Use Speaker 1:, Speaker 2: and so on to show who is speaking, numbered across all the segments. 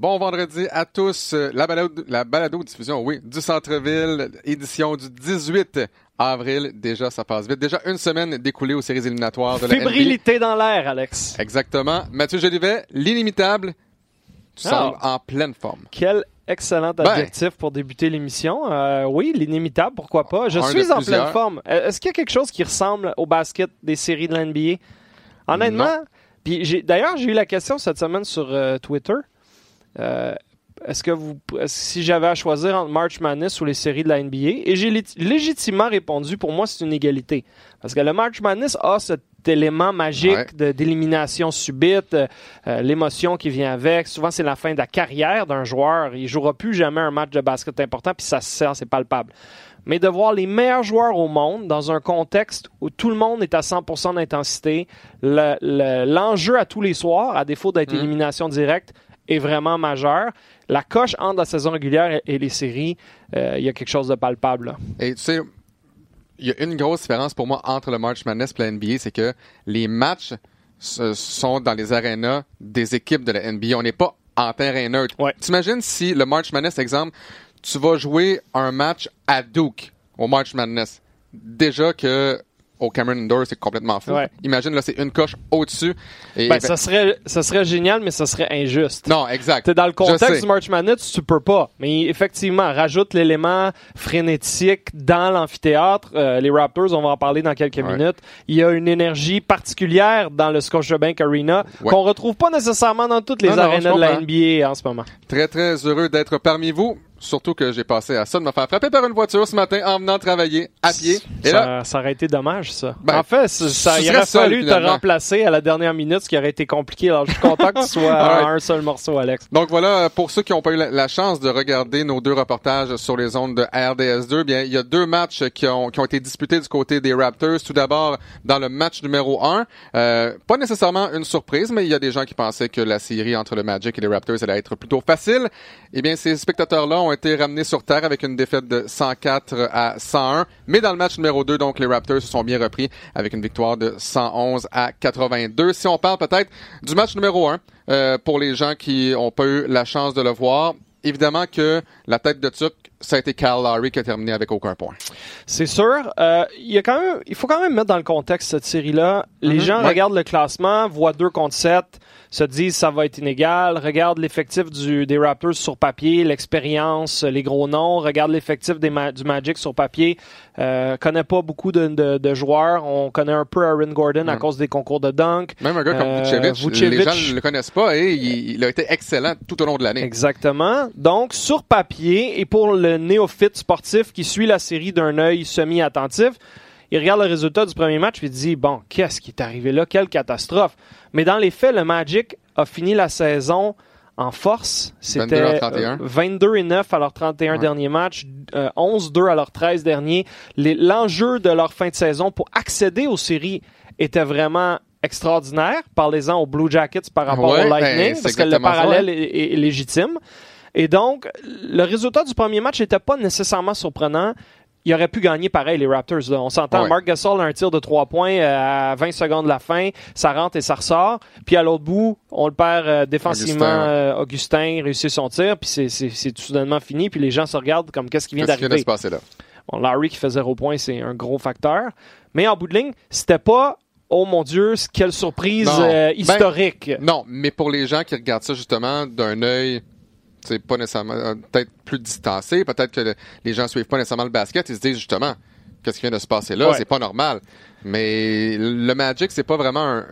Speaker 1: Bon vendredi à tous. La balado, la balado diffusion, oui, du Centre-Ville, édition du 18 avril. Déjà, ça passe vite. Déjà une semaine découlée aux séries éliminatoires de la NBA.
Speaker 2: Fébrilité dans l'air, Alex.
Speaker 1: Exactement. Mathieu Jolivet, l'inimitable, tu
Speaker 2: Ah.
Speaker 1: sembles en pleine forme.
Speaker 2: Quel excellent
Speaker 1: Ben.
Speaker 2: adjectif pour débuter l'émission. Euh, oui, l'inimitable, pourquoi pas. Je suis en
Speaker 1: plusieurs.
Speaker 2: pleine forme. Euh, Est-ce qu'il y a quelque chose qui ressemble au basket des séries de l'NBA? Honnêtement, puis d'ailleurs, j'ai eu la question cette semaine sur euh, Twitter. Euh, est-ce que vous, si j'avais à choisir entre March Madness ou les séries de la NBA, et j'ai lé- légitimement répondu, pour moi, c'est une égalité. Parce que le March Madness a cet élément magique
Speaker 1: Ouais.
Speaker 2: d'élimination subite, euh, euh, l'émotion qui vient avec. Souvent, c'est la fin de la carrière d'un joueur. Il jouera plus jamais un match de basket important, puis ça se sent, c'est palpable. Mais de voir les meilleurs joueurs au monde dans un contexte où tout le monde est à 100% d'intensité, le- le- l'enjeu à tous les soirs, à défaut d'être
Speaker 1: Mhm.
Speaker 2: élimination directe, est vraiment majeur. La coche entre la saison régulière et, les séries, euh, il y a quelque chose de palpable. là.
Speaker 1: Et tu sais, il y a une grosse différence pour moi entre le March Madness et la NBA, c'est que les matchs sont dans les arénas des équipes de la NBA. On n'est pas en terrain neutre.
Speaker 2: Ouais.
Speaker 1: T'imagines si le March Madness, exemple, tu vas jouer un match à Duke au March Madness. Déjà que au Cameron Indoor, c'est complètement fou.
Speaker 2: Ouais.
Speaker 1: Imagine, là, c'est une coche au-dessus. Et,
Speaker 2: Ben, ça, serait, ça serait génial, mais ça serait injuste.
Speaker 1: non, exact.
Speaker 2: T'es dans le contexte du March Madness, tu peux pas. Mais effectivement, rajoute l'élément frénétique dans l'amphithéâtre. Euh, les Raptors, on va en parler dans quelques
Speaker 1: Ouais.
Speaker 2: minutes. Il y a une énergie particulière dans le Scotiabank Arena
Speaker 1: Ouais.
Speaker 2: qu'on retrouve pas nécessairement dans toutes les
Speaker 1: Non,
Speaker 2: arénas de la. NBA en ce moment.
Speaker 1: Très, très heureux d'être parmi vous. Surtout que j'ai passé à ça de me faire frapper par une voiture ce matin en venant travailler à pied. Et là,
Speaker 2: Ça, ça aurait été dommage, ça.
Speaker 1: Ben,
Speaker 2: en fait, ça, ça- il aurait
Speaker 1: seul,
Speaker 2: fallu te remplacer à la dernière minute, ce qui aurait été compliqué. Alors, je suis content que tu sois en un seul morceau, Alex.
Speaker 1: Donc voilà, pour ceux qui n'ont pas eu la, la chance de regarder nos deux reportages sur les ondes de RDS2, bien il y a deux matchs qui ont, qui ont été disputés du côté des Raptors. Tout d'abord, dans le match numéro un, euh, pas nécessairement une surprise, mais il y a des gens qui pensaient que la série entre le Magic et les Raptors allait être plutôt facile. Eh bien, ces spectateurs-là ont été ramenés sur terre avec une défaite de 104 à 101. Mais dans le match numéro 2, donc les Raptors se sont bien repris avec une victoire de 111 à 82. Si on parle peut-être du match numéro 1, euh, pour les gens qui ont pas eu la chance de le voir, évidemment que la tête de Turc, ça a été Cal Lowry qui a terminé avec aucun point.
Speaker 2: C'est sûr. Euh, il y a quand même, il faut quand même mettre dans le contexte cette série-là. Les
Speaker 1: Mhm,
Speaker 2: gens
Speaker 1: ouais.
Speaker 2: regardent le classement, voient 2 contre 7, se disent ça va être inégal, regardent l'effectif du, des Raptors sur papier, l'expérience, les gros noms, regardent l'effectif des Ma- du Magic sur papier, euh, connaît pas beaucoup de, de- de joueurs. On connaît un peu Aaron Gordon à cause des concours de dunk.
Speaker 1: Même un gars comme
Speaker 2: Euh,
Speaker 1: Vucevic,
Speaker 2: Vucevic.
Speaker 1: les gens ne le connaissent pas et il, il a été excellent tout au long de l'année.
Speaker 2: Exactement. Donc, sur papier, et pour le néophyte sportif qui suit la série d'un œil semi-attentif, il regarde le résultat du premier match et il dit Bon, qu'est-ce qui est arrivé là? Quelle catastrophe. Mais dans les faits, le Magic a fini la saison en force.
Speaker 1: 22
Speaker 2: C'était
Speaker 1: 31.
Speaker 2: euh, 22 et 9 à leurs 31
Speaker 1: Ouais.
Speaker 2: derniers matchs, euh, 11-2 à leurs 13 derniers. L'enjeu de leur fin de saison pour accéder aux séries était vraiment extraordinaire. Parlez-en aux Blue Jackets par rapport
Speaker 1: Ouais,
Speaker 2: au
Speaker 1: ben,
Speaker 2: Lightning,
Speaker 1: c'est
Speaker 2: parce que le parallèle est légitime. Et donc, le résultat du premier match n'était pas nécessairement surprenant. Il aurait pu gagner pareil, les Raptors. là. On s'entend,
Speaker 1: Ouais.
Speaker 2: Mark Gasol a un tir de 3 points à 20 secondes de la fin. Ça rentre et ça ressort. Puis à l'autre bout, on le perd euh, défensivement.
Speaker 1: Augustin,
Speaker 2: euh, Augustin réussit son tir. Puis c'est- tout soudainement fini. Puis les gens se regardent comme qu'est-ce qui vient
Speaker 1: Qu'est-ce qui vient de
Speaker 2: d'arriver.
Speaker 1: se passer là?
Speaker 2: Bon, Larry qui fait zéro point, c'est un gros facteur. Mais en bout de ligne, c'était pas oh mon Dieu, quelle surprise
Speaker 1: Non.
Speaker 2: euh,
Speaker 1: Ben,
Speaker 2: historique.
Speaker 1: Non, mais pour les gens qui regardent ça justement d'un œil, c'est pas nécessairement euh, peut-être plus distancé, peut-être que le- les gens suivent pas nécessairement le basket, ils se disent justement qu'est-ce qui vient de se passer là,
Speaker 2: Ouais.
Speaker 1: c'est pas normal. Mais le Magic, c'est pas vraiment un,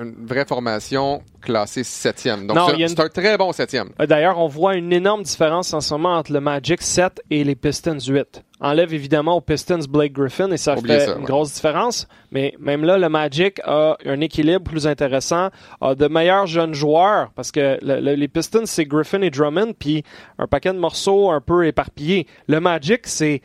Speaker 1: une vraie formation classée septième. Donc, c'est un très bon septième.
Speaker 2: Euh, D'ailleurs, on voit une énorme différence en ce moment entre le Magic 7 et les Pistons 8. Enlève évidemment aux Pistons Blake Griffin et ça
Speaker 1: Oubliez
Speaker 2: fait
Speaker 1: ça,
Speaker 2: une
Speaker 1: ouais.
Speaker 2: grosse différence. Mais même là, le Magic a un équilibre plus intéressant, a de meilleurs jeunes joueurs parce que le- le- les Pistons, c'est Griffin et Drummond, puis un paquet de morceaux un peu éparpillés. Le Magic, c'est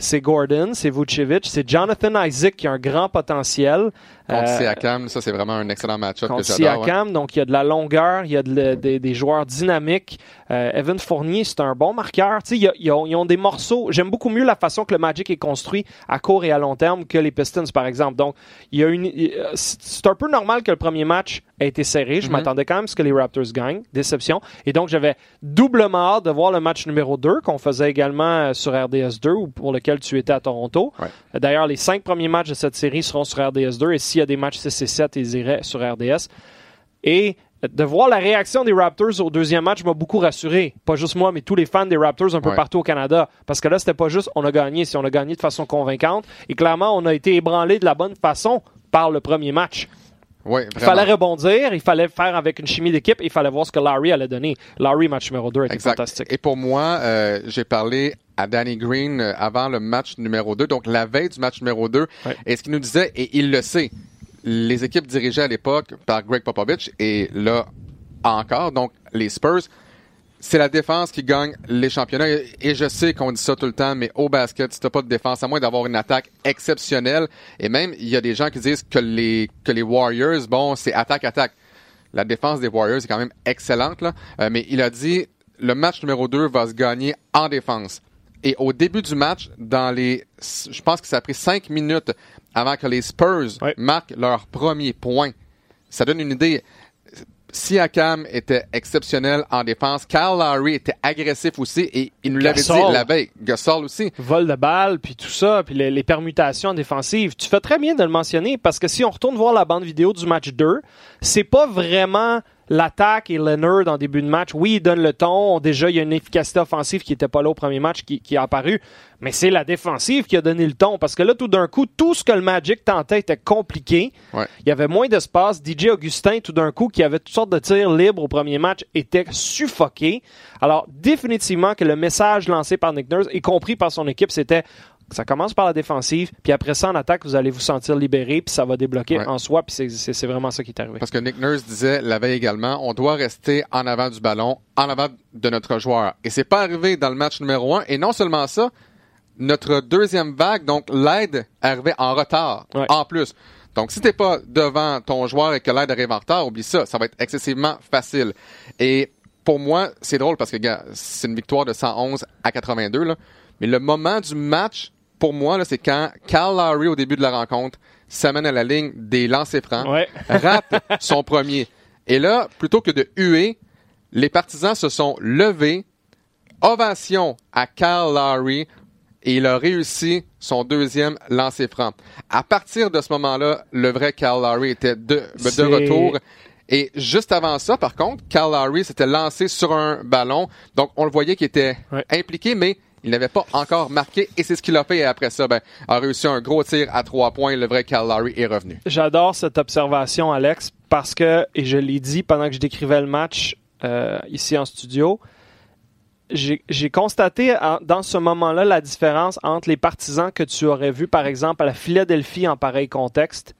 Speaker 2: c'est Gordon, c'est Vucevic, c'est Jonathan Isaac qui a un grand potentiel.
Speaker 1: Contre
Speaker 2: Euh,
Speaker 1: Siakam, ça c'est vraiment un excellent match-up que j'adore. ouais.
Speaker 2: Donc, il y a de la longueur, il y a de des, des joueurs dynamiques. Euh, Evan Fournier, c'est un bon marqueur. Tu sais, ils, ont, ils ont des morceaux. J'aime beaucoup mieux la façon que le Magic est construit à court et à long terme que les Pistons, par exemple. Donc, il y a une, c'est un peu normal que le premier match ait été serré. Je
Speaker 1: Mhm.
Speaker 2: m'attendais quand même à ce que les Raptors gagnent. Déception. Et donc, j'avais doublement hâte de voir le match numéro 2 qu'on faisait également euh, sur RDS2 ou pour lequel tu étais à Toronto.
Speaker 1: Ouais.
Speaker 2: D'ailleurs, les cinq premiers matchs de cette série seront sur RDS2 et s'il y a des matchs 6 et 7, ils iraient sur RDS. Et de voir la réaction des Raptors au deuxième match m'a beaucoup rassuré. Pas juste moi, mais tous les fans des Raptors un peu
Speaker 1: Ouais.
Speaker 2: partout au Canada. Parce que là, c'était pas juste on a gagné, si on a gagné de façon convaincante. Et clairement, on a été ébranlé de la bonne façon par le premier match.
Speaker 1: Oui,
Speaker 2: Il fallait rebondir, il fallait faire avec une chimie d'équipe, il fallait voir ce que Larry allait donner. Larry, match numéro 2, était
Speaker 1: Exact.
Speaker 2: fantastique.
Speaker 1: Et pour moi, euh, j'ai parlé à Danny Green euh, avant le match numéro 2, donc la veille du match numéro 2.
Speaker 2: Ouais.
Speaker 1: Et ce qu'il nous disait, et il le sait, les équipes dirigées à l'époque par Greg Popovich, et là encore, donc les Spurs, c'est la défense qui gagne les championnats. Et, je sais qu'on dit ça tout le temps, mais au basket, si t'as pas de défense, à moins d'avoir une attaque exceptionnelle, et même, il y a des gens qui disent que les, que les Warriors, bon, c'est attaque-attaque. La défense des Warriors est quand même excellente, là. Euh, mais il a dit, le match numéro 2 va se gagner en défense. Et au début du match, dans les, je pense que ça a pris cinq minutes avant que les Spurs marquent leur premier point. Ça donne une idée. Siakam était exceptionnel en défense. Kyle Lowry était agressif aussi et il nous l'avait dit la veille. Gasol aussi.
Speaker 2: vol de balle, puis tout ça, puis les, les permutations défensives. Tu fais très bien de le mentionner parce que si on retourne voir la bande vidéo du match 2, c'est pas vraiment l'attaque et Leonard en début de match. Oui, il donne le ton. Déjà, il y a une efficacité offensive qui était pas là au premier match qui, qui est apparue. Mais c'est la défensive qui a donné le ton parce que là, tout d'un coup, tout ce que le Magic tentait était compliqué.
Speaker 1: Ouais.
Speaker 2: Il y avait moins d'espace. DJ Augustin, tout d'un coup, qui avait toutes sortes de tirs libres au premier match, était suffoqué. Alors, définitivement que le message lancé par Nick Nurse, y compris par son équipe, c'était ça commence par la défensive, puis après ça, en attaque, vous allez vous sentir libéré, puis ça va débloquer
Speaker 1: Ouais.
Speaker 2: en soi, puis c'est- vraiment ça qui est arrivé.
Speaker 1: Parce que Nick Nurse disait la veille également, on doit rester en avant du ballon, en avant de notre joueur. Et c'est pas arrivé dans le match numéro un. Et non seulement ça, notre deuxième vague, donc l'aide arrivait en retard,
Speaker 2: Ouais.
Speaker 1: en plus. Donc, si t'es pas devant ton joueur et que l'aide arrive en retard, oublie ça, ça va être excessivement facile. Et pour moi, c'est drôle parce que, gars, c'est une victoire de 111 à 82, là. Mais le moment du match, pour moi, là, c'est quand Cal Lowry, au début de la rencontre, s'amène à la ligne des lancers francs,
Speaker 2: Ouais.
Speaker 1: rate son premier. Et là, plutôt que de huer, les partisans se sont levés, ovation à Cal Lowry, et il a réussi son deuxième lancer franc. À partir de ce moment-là, le vrai Cal Lowry était de, retour. Et juste avant ça, par contre, Cal Lowry s'était lancé sur un ballon. Donc, on le voyait qu'il était
Speaker 2: Ouais.
Speaker 1: impliqué, mais il n'avait pas encore marqué. Et c'est ce qu'il a fait. Et après ça, ben, a réussi un gros tir à trois points. Le vrai Cal Lowry est revenu.
Speaker 2: J'adore cette observation, Alex, parce que, et je l'ai dit pendant que je décrivais le match euh, ici en studio, j'ai constaté en- dans ce moment-là la différence entre les partisans que tu aurais vus, par exemple, à la Philadelphie en pareil contexte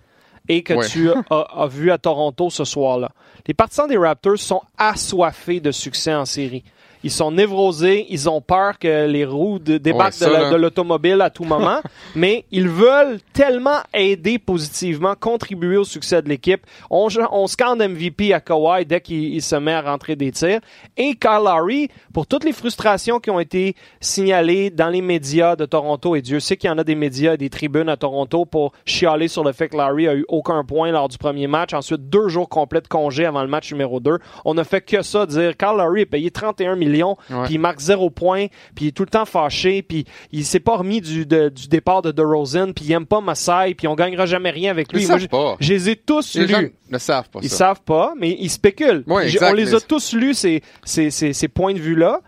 Speaker 2: et que
Speaker 1: Ouais.
Speaker 2: tu as, as vu à Toronto ce soir-là. Les partisans des Raptors sont assoiffés de succès en série. Ils sont névrosés, ils ont peur que les roues de- débarquent de l'automobile à tout moment, mais ils veulent tellement aider positivement, contribuer au succès de l'équipe. On, on scande MVP à Kawhi dès qu'il il se met à rentrer des tirs. Et Kyle Lowry, pour toutes les frustrations qui ont été signalées dans les médias de Toronto, et Dieu sait qu'il y en a des médias et des tribunes à Toronto pour chialer sur le fait que Lowry a eu aucun point lors du premier match. Ensuite, deux jours complets de congé avant le match numéro 2. On ne fait que ça, dire Kyle Lowry est payé 31 millions,
Speaker 1: Ouais.
Speaker 2: puis il marque zéro point, puis il est tout le temps fâché, puis il s'est pas remis du, de- du départ de DeRozan, puis il aime pas Masai, puis on gagnera jamais rien avec lui.
Speaker 1: Ils
Speaker 2: Moi,
Speaker 1: savent pas.
Speaker 2: je les ai tous
Speaker 1: Les gens
Speaker 2: lus.
Speaker 1: ne savent pas
Speaker 2: Ils
Speaker 1: ça.
Speaker 2: savent pas, mais ils spéculent.
Speaker 1: Ouais,
Speaker 2: J'ai-
Speaker 1: exact,
Speaker 2: on les
Speaker 1: mais
Speaker 2: a tous lus, ces, ces, ces, ces points de vue-là.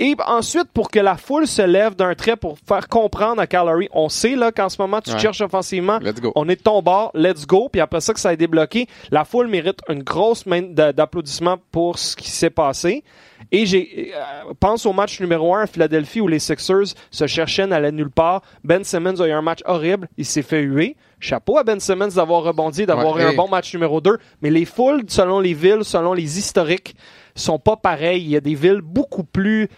Speaker 2: Et ensuite, pour que la foule se lève d'un trait pour faire comprendre à Calgary, on sait là qu'en ce moment, tu
Speaker 1: Ouais.
Speaker 2: cherches offensivement,
Speaker 1: Let's go.
Speaker 2: on est de ton bord, let's go. Puis après ça, que ça a débloqué, la foule mérite une grosse main d'a- d'applaudissements pour ce qui s'est passé. Et j'ai euh, pense au match numéro 1 à Philadelphie où les Sixers se cherchaient, n'allaient nulle part. Ben Simmons a eu un match horrible, il s'est fait huer. Chapeau à Ben Simmons d'avoir rebondi, d'avoir
Speaker 1: Ouais,
Speaker 2: eu un bon match numéro 2. Mais les foules, selon les villes, selon les historiques, sont pas pareilles. Il y a des villes beaucoup plus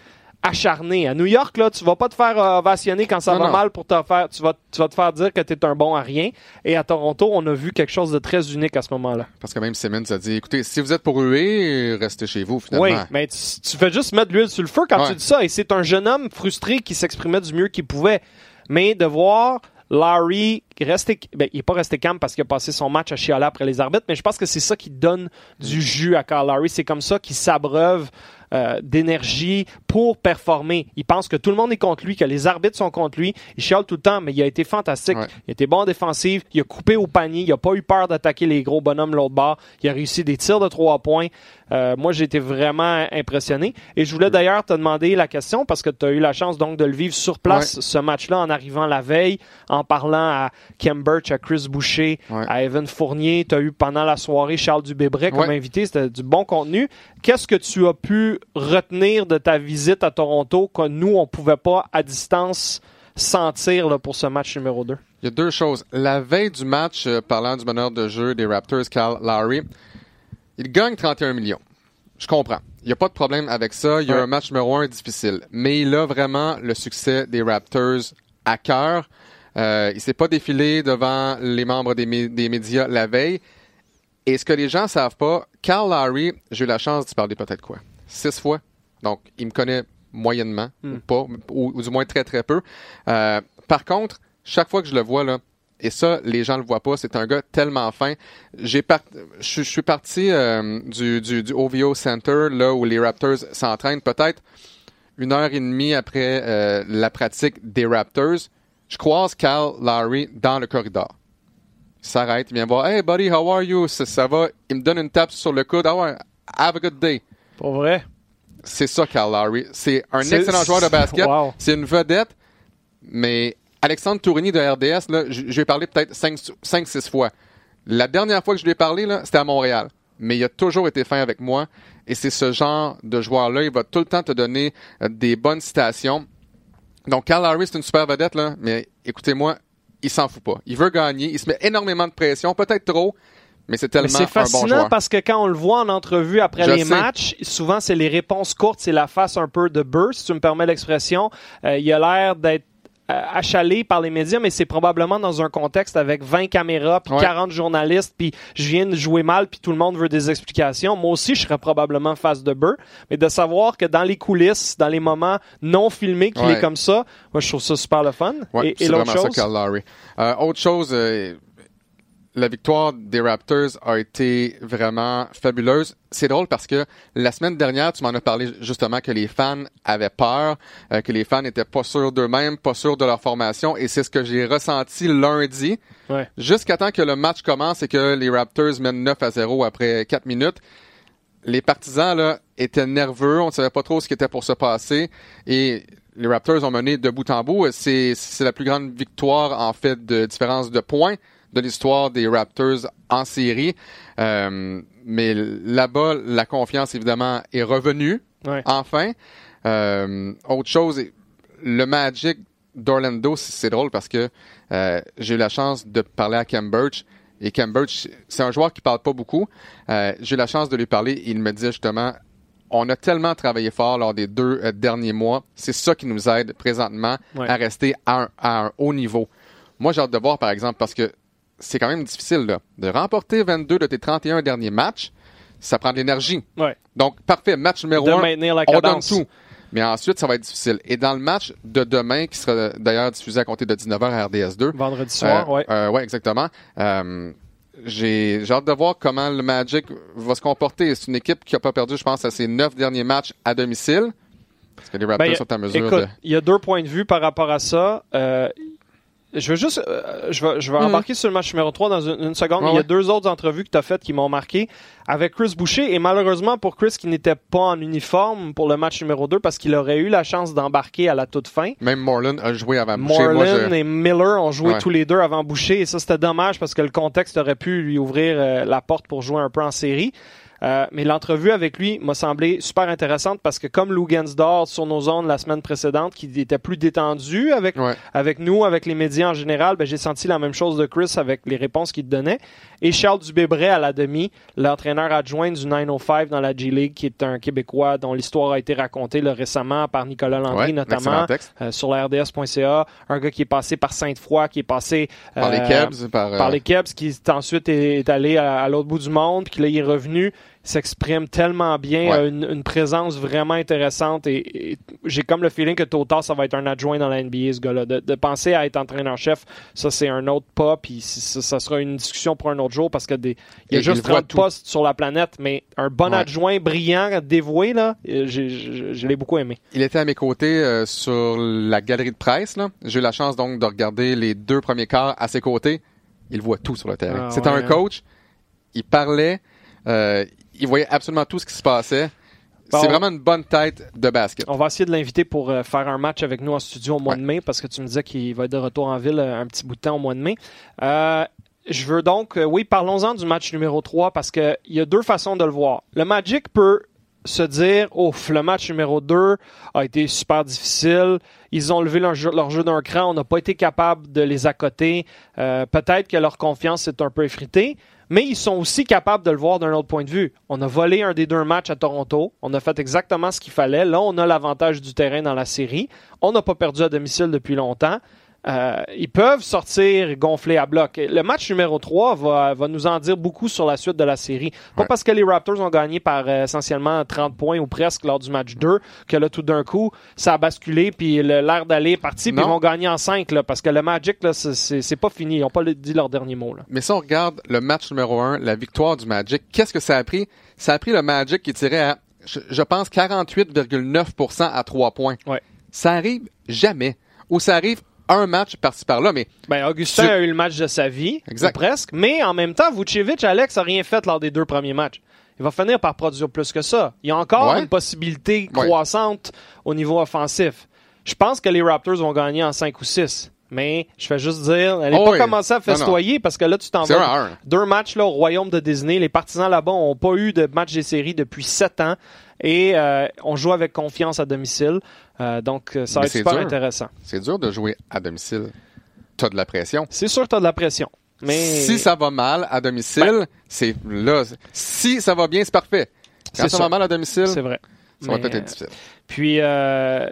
Speaker 2: acharnées. À New York, là, tu vas pas te faire euh, ovationner quand ça
Speaker 1: Non,
Speaker 2: va
Speaker 1: non.
Speaker 2: mal pour te faire. Tu vas, tu vas te faire dire que tu es un bon à rien. Et à Toronto, on a vu quelque chose de très unique à ce moment-là.
Speaker 1: Parce que même Simmons a dit, écoutez, si vous êtes pour huer, restez chez vous, finalement.
Speaker 2: Oui, mais tu, tu fais juste mettre l'huile sur le feu quand
Speaker 1: Ouais.
Speaker 2: tu dis ça. Et c'est un jeune homme frustré qui s'exprimait du mieux qu'il pouvait. Mais de voir Larry rester. Ben, il n'est pas resté calme parce qu'il a passé son match à chialer après les arbitres, mais je pense que c'est ça qui donne du jus à Carl Larry. C'est comme ça qu'il s'abreuve euh, d'énergie pour performer. Il pense que tout le monde est contre lui, que les arbitres sont contre lui. Il chiale tout le temps, mais il a été fantastique.
Speaker 1: Ouais.
Speaker 2: Il était bon en défensive. Il a coupé au panier. Il n'a pas eu peur d'attaquer les gros bonhommes l'autre bord. Il a réussi des tirs de trois points. Euh, moi, j'ai été vraiment impressionné. Et je voulais d'ailleurs te demander la question parce que tu as eu la chance donc de le vivre sur place, ce match-là, en arrivant la veille, en parlant à Kem Birch, à Chris Boucher,
Speaker 1: Ouais.
Speaker 2: à Evan Fournier. Tu as eu pendant la soirée Charles Dubébret comme
Speaker 1: Ouais.
Speaker 2: invité. C'était du bon contenu. Qu'est-ce que tu as pu retenir de ta visite à Toronto que nous, on pouvait pas à distance sentir là, pour ce match numéro 2?
Speaker 1: Il y a deux choses. La veille du match, euh, parlant du meneur de jeu des Raptors, Cal Lowry, il gagne 31 millions. Je comprends. Il n'y a pas de problème avec ça. Il y a
Speaker 2: Ouais.
Speaker 1: un match numéro un difficile. Mais il a vraiment le succès des Raptors à cœur. Euh, il s'est pas défilé devant les membres des, mé- des médias la veille. Et ce que les gens savent pas, Cal Lowry, j'ai eu la chance d'y parler peut-être quoi? Six fois. Donc, il me connaît moyennement, ou pas, ou, ou du moins très très peu. Euh, par contre, chaque fois que je le vois, là, et ça, les gens le voient pas, c'est un gars tellement fin. J'ai par- je, suis parti euh, du, du, du OVO Center, là où les Raptors s'entraînent, peut-être une heure et demie après euh, la pratique des Raptors. Je croise Cal Lowry dans le corridor. Il s'arrête, il vient voir, Hey buddy, how are you? Ça, ça va? Il me donne une tape sur le coude. Ouais, have a good day.
Speaker 2: Pour vrai?
Speaker 1: C'est ça, Cal Lowry. C'est un excellent joueur de basket.
Speaker 2: Wow.
Speaker 1: C'est une vedette. Mais Alexandre Tourigny de RDS, là, je, lui ai parlé peut-être 5-6 fois. La dernière fois que je lui ai parlé, c'était à Montréal. Mais il a toujours été fin avec moi. Et c'est ce genre de joueur-là. Il va tout le temps te donner euh, des bonnes citations. Donc, Cal Lowry, c'est une super vedette, là. Mais écoutez-moi, il s'en fout pas. Il veut gagner. Il se met énormément de pression. Peut-être trop. Mais c'est tellement
Speaker 2: c'est
Speaker 1: un bon
Speaker 2: fascinant
Speaker 1: joueur.
Speaker 2: parce que quand on le voit en entrevue après
Speaker 1: Je
Speaker 2: les
Speaker 1: sais.
Speaker 2: matchs, souvent c'est les réponses courtes, c'est la face un peu de beurre, si tu me permets l'expression. Euh, il a l'air d'être achalé par les médias, mais c'est probablement dans un contexte avec 20 caméras, puis
Speaker 1: Ouais.
Speaker 2: 40 journalistes, puis je viens de jouer mal, puis tout le monde veut des explications. Moi aussi, je serais probablement face de beurre, mais de savoir que dans les coulisses, dans les moments non filmés, qu'il
Speaker 1: Ouais.
Speaker 2: est comme ça, moi je trouve ça super le fun.
Speaker 1: Ouais,
Speaker 2: et l'autre chose,
Speaker 1: ça. Euh, autre chose, euh, la victoire des Raptors a été vraiment fabuleuse. C'est drôle parce que la semaine dernière, tu m'en as parlé justement que les fans avaient peur, euh, que les fans n'étaient pas sûrs d'eux-mêmes, pas sûrs de leur formation, et c'est ce que j'ai ressenti lundi,
Speaker 2: Ouais.
Speaker 1: jusqu'à temps que le match commence et que les Raptors mènent 9 à 0 après 4 minutes. Les partisans là étaient nerveux, on ne savait pas trop ce qui était pour se passer, et les Raptors ont mené de bout en bout. C'est c'est la plus grande victoire en fait de différence de points de l'histoire des Raptors en série. Euh, mais là-bas, la confiance évidemment est revenue
Speaker 2: Ouais.
Speaker 1: enfin. Euh, autre chose, le Magic d'Orlando, c'est drôle parce que euh, j'ai eu la chance de parler à Cam Birch. Et Cam Birch, c'est un joueur qui parle pas beaucoup. J'ai eu la chance de lui parler. et Il me disait justement, on a tellement travaillé fort lors des deux euh, derniers mois. C'est ça qui nous aide présentement
Speaker 2: Ouais.
Speaker 1: à rester à un, à un haut niveau. Moi, j'ai hâte de voir, par exemple, parce que c'est quand même difficile là, de remporter 22 de tes 31 derniers matchs. Ça prend de l'énergie.
Speaker 2: Ouais.
Speaker 1: Donc, parfait. Match numéro
Speaker 2: De
Speaker 1: 1,
Speaker 2: maintenir la
Speaker 1: on donne tout. Mais ensuite, ça va être difficile. Et dans le match de demain, qui sera d'ailleurs diffusé à compter de 19h à RDS2.
Speaker 2: Vendredi soir,
Speaker 1: euh,
Speaker 2: ouais.
Speaker 1: euh, exactement. Euh, j'ai hâte de voir comment le Magic va se comporter. C'est une équipe qui n'a pas perdu, je pense, à ses neuf derniers matchs à domicile. Parce que les Raptors
Speaker 2: Ben,
Speaker 1: sont en mesure
Speaker 2: Écoute,
Speaker 1: de...
Speaker 2: il y a deux points de vue par rapport à ça. Euh, je veux juste, euh, je vais, je vais
Speaker 1: Mhm.
Speaker 2: embarquer sur le match numéro 3 dans une, une seconde.
Speaker 1: Ouais,
Speaker 2: Il y a
Speaker 1: ouais.
Speaker 2: deux autres entrevues que tu as faites qui m'ont marqué avec Chris Boucher et malheureusement pour Chris qui n'était pas en uniforme pour le match numéro 2 parce qu'il aurait eu la chance d'embarquer à la toute fin.
Speaker 1: Même Moreland a joué avant Boucher. Je-
Speaker 2: et Miller ont joué
Speaker 1: Ouais.
Speaker 2: tous les deux avant Boucher et ça c'était dommage parce que le contexte aurait pu lui ouvrir euh, la porte pour jouer un peu en série. Euh, mais l'entrevue avec lui m'a semblé super intéressante parce que comme Lou Gensdor sur nos zones la semaine précédente, qui était plus détendu avec
Speaker 1: Ouais.
Speaker 2: avec nous, avec les médias en général, ben, j'ai senti la même chose de Chris avec les réponses qu'il donnait. Et Charles Dubébret à la demi, l'entraîneur adjoint du 905 dans la G-League, qui est un Québécois dont l'histoire a été racontée là, récemment par Nicolas Landry
Speaker 1: Ouais,
Speaker 2: notamment, euh, sur la RDS.ca. Un gars qui est passé par Sainte-Foy, qui est passé
Speaker 1: Par les
Speaker 2: euh,
Speaker 1: Cavs, par, euh,
Speaker 2: par les Cavs, qui ensuite est, est allé à, à l'autre bout du monde, puis là, il est revenu, s'exprime tellement bien,
Speaker 1: Ouais.
Speaker 2: a une, une présence vraiment intéressante, et, et j'ai comme le feeling que tôt ou tard, ça va être un adjoint dans la NBA, ce gars-là. De, de penser à être entraîneur-chef, ça, c'est un autre pas, puis ça, ça sera une discussion pour un autre jour, parce que des, il y a
Speaker 1: Et
Speaker 2: juste
Speaker 1: il voit
Speaker 2: 30
Speaker 1: tout.
Speaker 2: postes sur la planète, mais un bon
Speaker 1: Ouais.
Speaker 2: adjoint, brillant, dévoué, là, euh, je l'ai beaucoup aimé.
Speaker 1: Il était à mes côtés euh, sur la galerie de presse. là. J'ai eu la chance donc de regarder les deux premiers quarts à ses côtés. Il voit tout sur le terrain.
Speaker 2: Ah,
Speaker 1: C'était
Speaker 2: ouais,
Speaker 1: un
Speaker 2: hein.
Speaker 1: coach. Il parlait. euh, il voyait absolument tout ce qui se passait.
Speaker 2: Bon.
Speaker 1: C'est vraiment une bonne tête de basket.
Speaker 2: On va essayer de l'inviter pour euh, faire un match avec nous en studio au mois
Speaker 1: Ouais.
Speaker 2: de mai parce que tu me disais qu'il va être de retour en ville euh, un petit bout de temps au mois de mai. Euh, je veux donc, euh, oui, parlons-en du match numéro 3 parce qu'il y a deux façons de le voir. Le Magic peut se dire, ouf, le match numéro 2 a été super difficile. Ils ont levé leur jeu, leur jeu d'un cran. On n'a pas été capable de les accoter. Peut-être que leur confiance est un peu effritée. Mais ils sont aussi capables de le voir d'un autre point de vue. On a volé un des deux matchs à Toronto. On a fait exactement ce qu'il fallait. Là, on a l'avantage du terrain dans la série. On n'a pas perdu à domicile depuis longtemps. Euh, ils peuvent sortir gonflés à bloc. Le match numéro 3 va, va nous en dire beaucoup sur la suite de la série. Pas
Speaker 1: Ouais.
Speaker 2: parce que les Raptors ont gagné par euh, essentiellement 30 points ou presque lors du match 2 que là, tout d'un coup, ça a basculé puis l'air d'aller est parti puis ils vont gagner en 5 là, parce que le Magic, là, c'est- pas fini. Ils n'ont pas dit leur dernier mot. Là.
Speaker 1: Mais si on regarde le match numéro 1, la victoire du Magic, qu'est-ce que ça a pris? Ça a pris le Magic qui tirait à, je, je pense, 48,9% à 3 points.
Speaker 2: Ouais.
Speaker 1: Ça arrive jamais. Ou ça arrive un match par-ci par-là, mais
Speaker 2: Ben, Augustin a eu le match de sa vie,
Speaker 1: Exact.
Speaker 2: ou presque, mais en même temps, Vucevic, Alex, a rien fait lors des deux premiers matchs. Il va finir par produire plus que ça. Il y a encore
Speaker 1: Ouais.
Speaker 2: une possibilité
Speaker 1: Ouais.
Speaker 2: croissante au niveau offensif. Je pense que les Raptors vont gagner en 5 ou 6. Mais je fais juste dire, n'allez
Speaker 1: Oh
Speaker 2: pas
Speaker 1: oui.
Speaker 2: commencer à
Speaker 1: Non, non.
Speaker 2: festoyer parce que là, tu t'en vas. Deux matchs là, au royaume de Disney. Les partisans là-bas n'ont pas eu de match des séries depuis sept ans. Et euh, on joue avec confiance à domicile. Euh, donc, euh, ça va être
Speaker 1: c'est
Speaker 2: super
Speaker 1: dur.
Speaker 2: intéressant.
Speaker 1: C'est dur de jouer à domicile. T'as de la pression.
Speaker 2: C'est sûr que tu as de la pression. Mais
Speaker 1: Si ça va mal à domicile, c'est là. Si ça va bien, c'est parfait. Quand ça. va mal à domicile,
Speaker 2: c'est vrai.
Speaker 1: Ça va peut-être
Speaker 2: euh,
Speaker 1: être difficile.
Speaker 2: Puis, euh,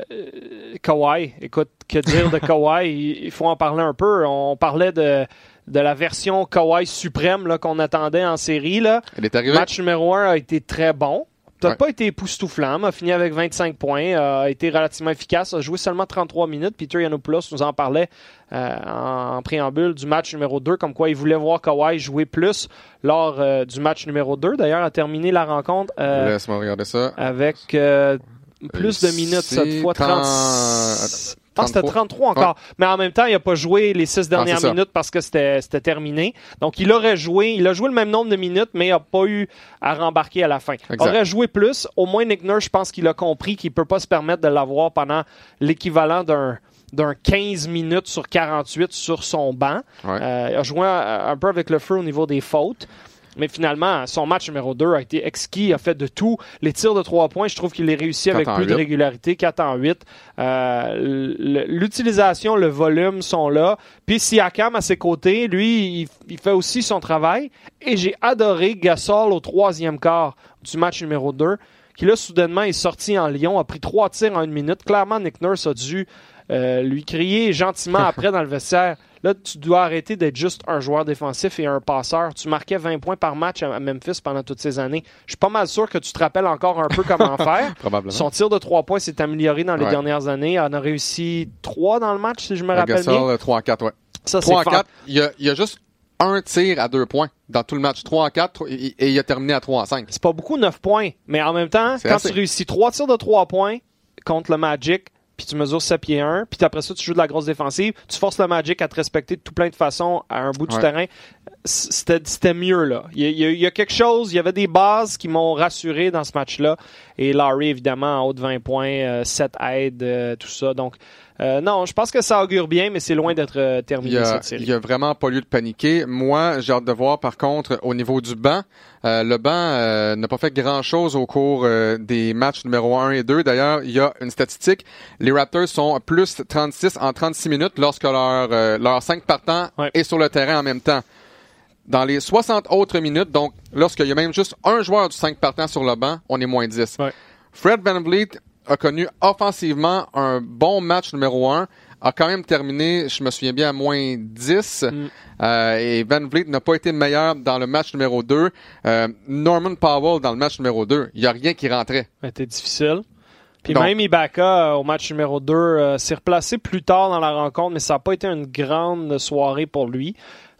Speaker 2: Kawhi, écoute, que dire de Kawhi? il, faut en parler un peu. On parlait de, de la version Kawhi suprême là, qu'on attendait en série. Là.
Speaker 1: Elle est arrivée.
Speaker 2: Match numéro 1 a été très bon.
Speaker 1: Ouais.
Speaker 2: pas été époustouflant, mais a fini avec 25 points, a été relativement efficace, a joué seulement 33 minutes. Peter Yanopoulos nous en parlait euh, en, en préambule du match numéro 2, comme quoi il voulait voir Kawhi jouer plus lors euh, du match numéro 2. D'ailleurs, a terminé la rencontre euh,
Speaker 1: Laisse-moi regarder ça.
Speaker 2: avec euh, plus de minutes cette fois.
Speaker 1: 30
Speaker 2: 30... Ah, c'était
Speaker 1: 33.
Speaker 2: 33 encore. Mais en même temps, il n'a pas joué les six dernières
Speaker 1: Ah, ça.
Speaker 2: minutes parce que c'était terminé. Donc, il aurait joué. Il a joué le même nombre de minutes, mais il n'a pas eu à rembarquer à la fin. Il aurait joué plus. Au moins, Nick Nurse, je pense qu'il a compris qu'il ne peut pas se permettre de l'avoir pendant l'équivalent d'un d'un 15 minutes sur 48 sur son banc.
Speaker 1: Ouais.
Speaker 2: Euh, il a joué un, un peu avec le feu au niveau des fautes. Mais finalement, son match numéro 2 a été exquis, il a fait de tout. Les tirs de 3 points, je trouve qu'il les réussi avec plus de régularité, 4 en 8. Euh, L'utilisation, le volume sont là. Puis Siakam à ses côtés, lui, il, il fait aussi son travail. Et j'ai adoré Gasol au troisième quart du match numéro 2, qui là, soudainement, est sorti en Lyon, a pris trois tirs en une minute. Clairement, Nick Nurse a dû euh, lui crier gentiment après dans le vestiaire. Là, tu dois arrêter d'être juste un joueur défensif et un passeur. Tu marquais 20 points par match à Memphis pendant toutes ces années. Je suis pas mal sûr que tu te rappelles encore un peu comment faire.
Speaker 1: Probablement.
Speaker 2: Son tir de 3 points s'est amélioré dans les
Speaker 1: Ouais.
Speaker 2: dernières années. On a réussi 3 dans le match, si je me
Speaker 1: Le
Speaker 2: rappelle bien.
Speaker 1: Gasol, 3 en 4, ouais.
Speaker 2: Ça, c'est
Speaker 1: 3 en
Speaker 2: fort.
Speaker 1: 4, il y a, il y a juste un tir à deux points dans tout le match. 3 en 4 et, et il a terminé à 3 en 5.
Speaker 2: C'est pas beaucoup 9 points, mais en même temps, quand
Speaker 1: assez.
Speaker 2: tu réussis 3 tirs de 3 points contre le Magic, puis tu mesures 7 pieds 1, puis après ça, tu joues de la grosse défensive, tu forces le Magic à te respecter de tout plein de façons à un bout du terrain. C'était c'était mieux, là. Il y, a, il y a- il y a quelque chose, il y avait des bases qui m'ont rassuré dans ce match-là. Et Larry, évidemment, en haut de 20 points, euh, 7 aides, euh, tout ça. Donc, euh, non, je pense que ça augure bien, mais c'est loin d'être euh,
Speaker 1: Il
Speaker 2: terminé,
Speaker 1: y, a,
Speaker 2: cette série.
Speaker 1: il y a vraiment pas lieu de paniquer. Moi, j'ai hâte de voir, par contre, au niveau du banc. Euh, le banc euh, n'a pas fait grand-chose au cours euh, des matchs numéro 1 et 2. D'ailleurs, il y a une statistique. Les Raptors sont plus 36 en 36 minutes lorsque leur, euh, leur 5 partants
Speaker 2: Ouais.
Speaker 1: est sur le terrain en même temps. Dans les 60 autres minutes, donc lorsqu'il y a même juste un joueur du 5 partants sur le banc, on est moins 10.
Speaker 2: Ouais.
Speaker 1: Fred Van Vliet a connu offensivement un bon match numéro 1, a quand même terminé, je me souviens bien, à moins 10.
Speaker 2: Mm.
Speaker 1: Euh, et Van Vliet n'a pas été meilleur dans le match numéro 2. Euh, Norman Powell dans le match numéro 2, il n'y a rien qui rentrait.
Speaker 2: C'était difficile. Puis
Speaker 1: Donc-
Speaker 2: même Ibaka, euh, au match numéro 2, euh, s'est replacé plus tard dans la rencontre, mais ça n'a pas été une grande soirée pour lui.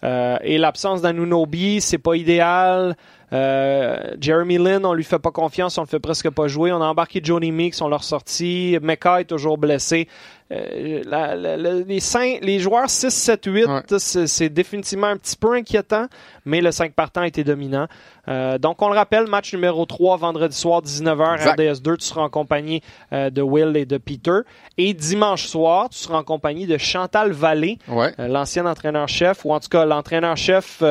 Speaker 2: Euh, et l'absence d'Anunobi, c'est pas idéal. Euh, Jeremy Lin, on lui fait pas confiance, on le fait presque pas jouer. On a embarqué Johnny Meeks, on l'a ressorti. Mecca est toujours blessé. Euh, la- la- la- les, joueurs 6, 7, 8,
Speaker 1: Ouais.
Speaker 2: c'est définitivement un petit peu inquiétant, mais le 5 partant a été dominant. Euh, donc, on le rappelle, match numéro 3, vendredi soir, 19h,
Speaker 1: Exact.
Speaker 2: RDS2, tu seras en compagnie euh, de Will et de Peter. Et dimanche soir, tu seras en compagnie de Chantal Vallée,
Speaker 1: Ouais.
Speaker 2: l'ancien entraîneur-chef, ou en tout cas l'entraîneur-chef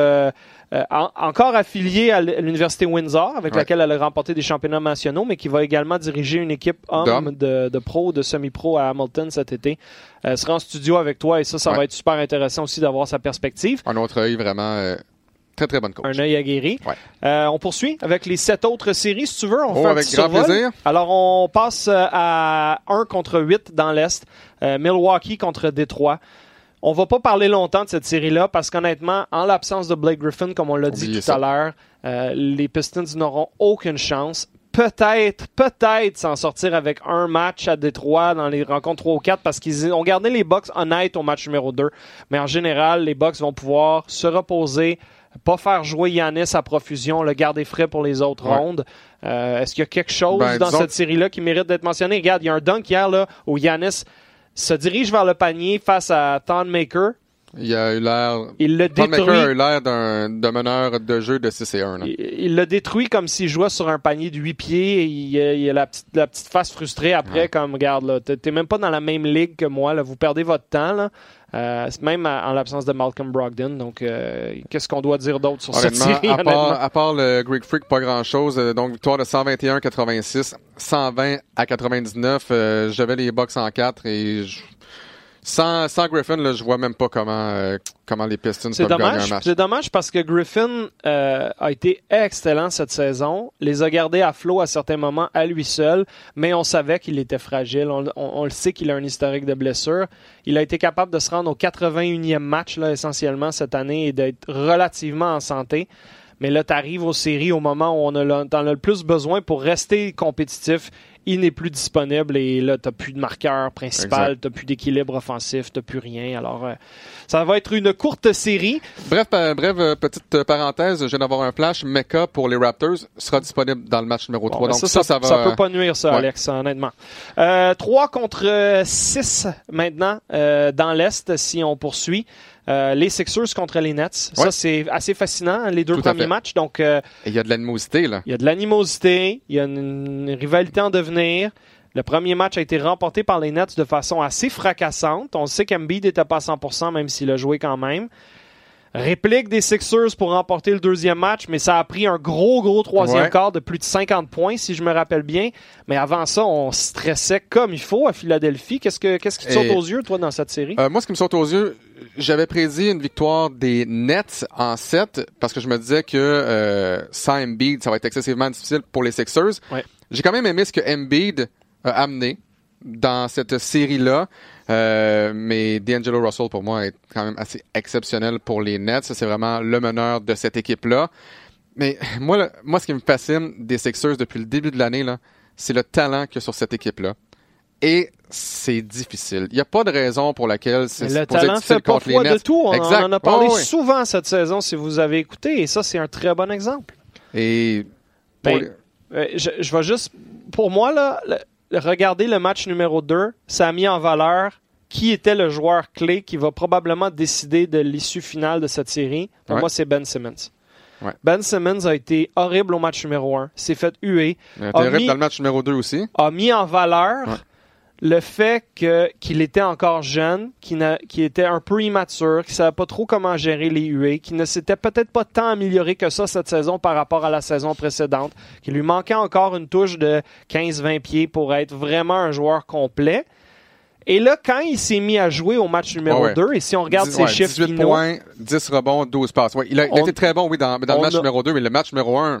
Speaker 2: en- encore affilié à l'Université Windsor, avec
Speaker 1: Ouais.
Speaker 2: laquelle elle a remporté des championnats nationaux, mais qui va également diriger une équipe homme de, de pro, de semi-pro à Hamilton cet été. Elle sera en studio avec toi et ça, ça
Speaker 1: Ouais.
Speaker 2: va être super intéressant aussi d'avoir sa perspective.
Speaker 1: Un autre œil vraiment euh, très très bonne coach.
Speaker 2: Un œil aguerri.
Speaker 1: Ouais.
Speaker 2: Euh, on poursuit avec les sept autres séries, si tu veux. On
Speaker 1: Oh,
Speaker 2: fait un
Speaker 1: avec
Speaker 2: petit
Speaker 1: grand
Speaker 2: survol.
Speaker 1: plaisir.
Speaker 2: Alors, on passe euh, à 1 contre 8 dans l'Est. Euh, Milwaukee contre Détroit. On va pas parler longtemps de cette série-là parce qu'honnêtement, en l'absence de Blake Griffin, comme on l'a dit tout
Speaker 1: ça.
Speaker 2: à l'heure, euh, les Pistons n'auront aucune chance. Peut-être, peut-être s'en sortir avec un match à Détroit dans les rencontres 3 ou 4 parce qu'ils ont gardé les Bucks honnêtes au match numéro 2. Mais en général, les Bucks vont pouvoir se reposer, pas faire jouer Yanis à profusion, le garder frais pour les autres
Speaker 1: Ouais.
Speaker 2: rondes. Euh, Est-ce qu'il y a quelque chose
Speaker 1: Ben,
Speaker 2: dans
Speaker 1: disons-
Speaker 2: cette série-là qui mérite d'être mentionné? Regarde, il y a un dunk hier là, où Yanis se dirige vers le panier face à Thonmaker.
Speaker 1: Il a eu l'air.
Speaker 2: Il le détruit.
Speaker 1: Maker a eu l'air d'un meneur de jeu de 6 et 1. là.
Speaker 2: Il le détruit comme s'il jouait sur un panier de 8 pieds. Et il, a- il a la petite, la petite face frustrée après,
Speaker 1: Ouais.
Speaker 2: comme regarde, là, t'es même pas dans la même ligue que moi. Là, vous perdez votre temps. Là. Euh, c'est même en l'absence de Malcolm Brogdon. Donc, euh, qu'est-ce qu'on doit dire d'autre sur cette série?
Speaker 1: à part, à part le Greek Freak, pas grand-chose. Euh, Donc, victoire de 121-86, 120 à 99. Euh, J'avais les Bucks en 4 et je- sans, sans Griffin, là, je vois même pas comment, euh, comment les Pistons peuvent gagner un
Speaker 2: dommage.
Speaker 1: match.
Speaker 2: C'est dommage parce que Griffin euh, a été excellent cette saison. Les a gardés à flot à certains moments à lui seul, mais on savait qu'il était fragile. On, on- on le sait qu'il a un historique de blessure. Il a été capable de se rendre au 81e match là, essentiellement cette année et d'être relativement en santé. Mais là, tu arrives aux séries au moment où on a le, t'en as le plus besoin pour rester compétitif. Il n'est plus disponible et là, tu plus de marqueur principal, tu plus d'équilibre offensif, tu plus rien. Alors, euh, ça va être une courte série.
Speaker 1: Bref, euh, bref, euh, petite euh, parenthèse, je viens d'avoir un flash. Mecca pour les Raptors sera disponible dans le match numéro 3.
Speaker 2: Bon, ben
Speaker 1: Donc
Speaker 2: ça,
Speaker 1: ça, ça, va.
Speaker 2: peut pas nuire, ça,
Speaker 1: ouais.
Speaker 2: Alex, honnêtement. Euh, 3 contre 6 maintenant euh, dans l'Est, si on poursuit. Euh, les Sixers contre les Nets. Ça, c'est assez fascinant, hein, les deux
Speaker 1: Tout
Speaker 2: premiers matchs. Donc, euh,
Speaker 1: Et Il y a de l'animosité, là.
Speaker 2: il y a de l'animosité, il y a une, une rivalité en devenir. Le premier match a été remporté par les Nets de façon assez fracassante. On sait qu'Embiid n'était pas à 100%, même s'il a joué quand même. Réplique des Sixers pour remporter le deuxième match, mais ça a pris un gros, gros troisième
Speaker 1: Ouais.
Speaker 2: quart de plus de 50 points, si je me rappelle bien. Mais avant ça, on stressait comme il faut à Philadelphie. Qu'est-ce, que, qu'est-ce qui te saute aux yeux, toi, dans cette série?
Speaker 1: Euh, moi, ce qui me saute aux yeux, j'avais prédit une victoire des Nets en 7 parce que je me disais que euh, sans Embiid, ça va être excessivement difficile pour les Sixers.
Speaker 2: Ouais.
Speaker 1: J'ai quand même aimé ce que Embiid a amené dans cette série-là. Euh, mais D'Angelo Russell, pour moi, est quand même assez exceptionnel pour les Nets. C'est vraiment le meneur de cette équipe-là. Mais moi, le- moi, ce qui me fascine des Sixers depuis le début de l'année, c'est le talent qu'il y a sur cette équipe-là. Et c'est difficile. Il n'y a pas de raison pour laquelle c'est
Speaker 2: le talent
Speaker 1: difficile
Speaker 2: fait pas
Speaker 1: contre les
Speaker 2: foi de
Speaker 1: Nets.
Speaker 2: tout. On,
Speaker 1: Exact.
Speaker 2: on en a parlé souvent cette saison, si vous avez écouté, et ça, c'est un très bon exemple.
Speaker 1: Et pour
Speaker 2: Ben,
Speaker 1: les-
Speaker 2: Euh, je, je vais juste. Pour moi, là, le- regarder le match numéro 2, ça a mis en valeur qui était le joueur clé qui va probablement décider de l'issue finale de cette série. Pour
Speaker 1: Ouais.
Speaker 2: moi, c'est Ben Simmons.
Speaker 1: Ouais.
Speaker 2: Ben Simmons a été horrible au match numéro 1. S'est fait huer.
Speaker 1: Il a été terrible
Speaker 2: mis-
Speaker 1: dans le match numéro 2 aussi.
Speaker 2: a mis en valeur. Le fait que qu'il était encore jeune, qu'il n'a- qu'il était un peu immature, qu'il savait pas trop comment gérer les huées, qu'il ne s'était peut-être pas tant amélioré que ça cette saison par rapport à la saison précédente, qu'il lui manquait encore une touche de 15-20 pieds pour être vraiment un joueur complet. Et là, quand il s'est mis à jouer au match numéro
Speaker 1: Ouais, ouais.
Speaker 2: 2, et si on regarde
Speaker 1: Dix-
Speaker 2: ses
Speaker 1: ouais,
Speaker 2: chiffres
Speaker 1: 18
Speaker 2: finaux,
Speaker 1: points, 10 rebonds, 12 passes. Ouais, il a, il a
Speaker 2: On-
Speaker 1: été très bon, oui, dans, dans le match
Speaker 2: a-
Speaker 1: numéro 2, mais le match numéro 1,
Speaker 2: Et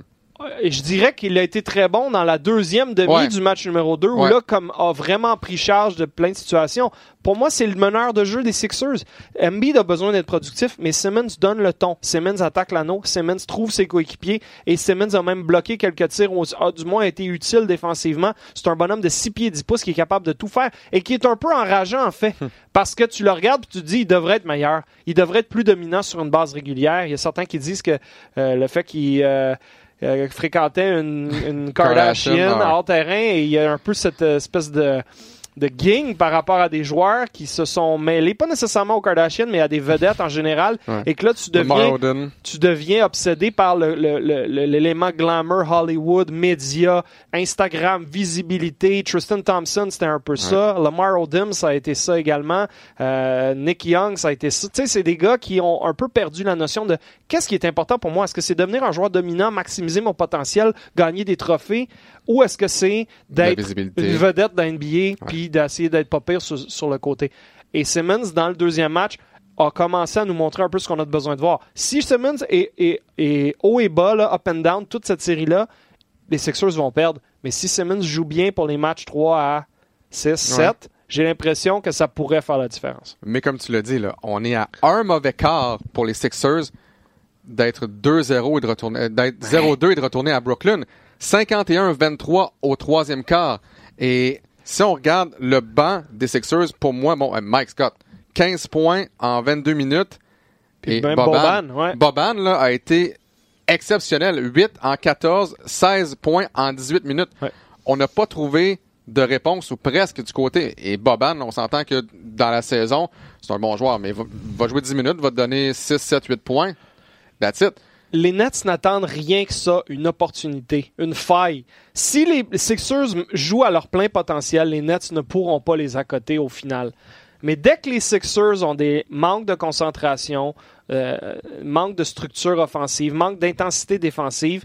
Speaker 2: je dirais qu'il a été très bon dans la deuxième demi
Speaker 1: Ouais.
Speaker 2: du match numéro 2, où
Speaker 1: Ouais.
Speaker 2: là, comme a vraiment pris charge de plein de situations. Pour moi, c'est le meneur de jeu des Sixers. Embiid a besoin d'être productif, mais Simmons donne le ton. Simmons attaque l'anneau, Simmons trouve ses coéquipiers, et Simmons a même bloqué quelques tirs, ou a du moins été utile défensivement. C'est un bonhomme de 6 pieds 10 pouces qui est capable de tout faire, et qui est un peu enrageant, en fait, parce que tu le regardes et tu te dis, il devrait être meilleur. Il devrait être plus dominant sur une base régulière. Il y a certains qui disent que euh, le fait qu'il... euh, euh, fréquentait une, une Kardashian hors terrain et il y a un peu cette euh, espèce de de gang par rapport à des joueurs qui se sont mêlés, pas nécessairement aux Kardashians, mais à des vedettes en général,
Speaker 1: Ouais.
Speaker 2: et que là, tu deviens, tu deviens obsédé par le- le- le- le- l'élément glamour, Hollywood, médias, Instagram, visibilité. Tristan Thompson, c'était un peu ça. Lamar Odom, ça a été ça également. Euh, Nick Young, ça a été ça. Tu sais, c'est des gars qui ont un peu perdu la notion de qu'est-ce qui est important pour moi? Est-ce que c'est devenir un joueur dominant, maximiser mon potentiel, gagner des trophées, ou est-ce que c'est d'être une vedette dans NBA puis d'essayer d'être pas pire sur, sur le côté? Et Simmons, dans le deuxième match, a commencé à nous montrer un peu ce qu'on a besoin de voir. Si Simmons est, est- est haut et bas, là, up and down, toute cette série-là, les Sixers vont perdre. Mais si Simmons joue bien pour les matchs 3 à 6, 7, j'ai l'impression que ça pourrait faire la différence.
Speaker 1: Mais comme tu l'as dit, là, on est à un mauvais quart pour les Sixers d'être 2-0 et de retourner, d'être 0-2 et de retourner à Brooklyn. 51-23 au troisième quart. Et si on regarde le banc des Sixers, pour moi, bon, euh, Mike Scott, 15 points en 22 minutes.
Speaker 2: Puis
Speaker 1: et Boban,
Speaker 2: Boban, ouais.
Speaker 1: Boban, là, a été exceptionnel. 8 en 14, 16 points en 18 minutes.
Speaker 2: Ouais.
Speaker 1: On n'a pas trouvé de réponse ou presque du côté. Et Boban, on s'entend que dans la saison, c'est un bon joueur, mais va, va jouer 10 minutes, va te donner 6, 7, 8 points. That's it.
Speaker 2: Les Nets n'attendent rien que ça, une opportunité, une faille. Si les Sixers jouent à leur plein potentiel, les Nets ne pourront pas les accoter au final. Mais dès que les Sixers ont des manques de concentration, euh, manque de structure offensive, manque d'intensité défensive,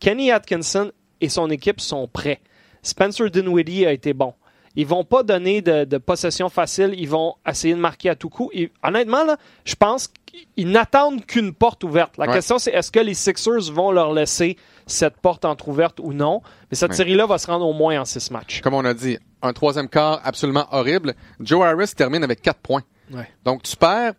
Speaker 2: Kenny Atkinson et son équipe sont prêts. Spencer Dinwiddie a été bon. Ils vont pas donner de, de possession facile. Ils vont essayer de marquer à tout coup. Et, honnêtement, là, je pense qu'ils n'attendent qu'une porte ouverte. La
Speaker 1: Ouais.
Speaker 2: question, c'est est-ce que les Sixers vont leur laisser cette porte entrouverte ou non? Mais cette
Speaker 1: Ouais.
Speaker 2: série-là va se rendre au moins en six matchs.
Speaker 1: Comme on a dit, un troisième quart absolument horrible. Joe Harris termine avec 4 points.
Speaker 2: Ouais.
Speaker 1: Donc, tu perds.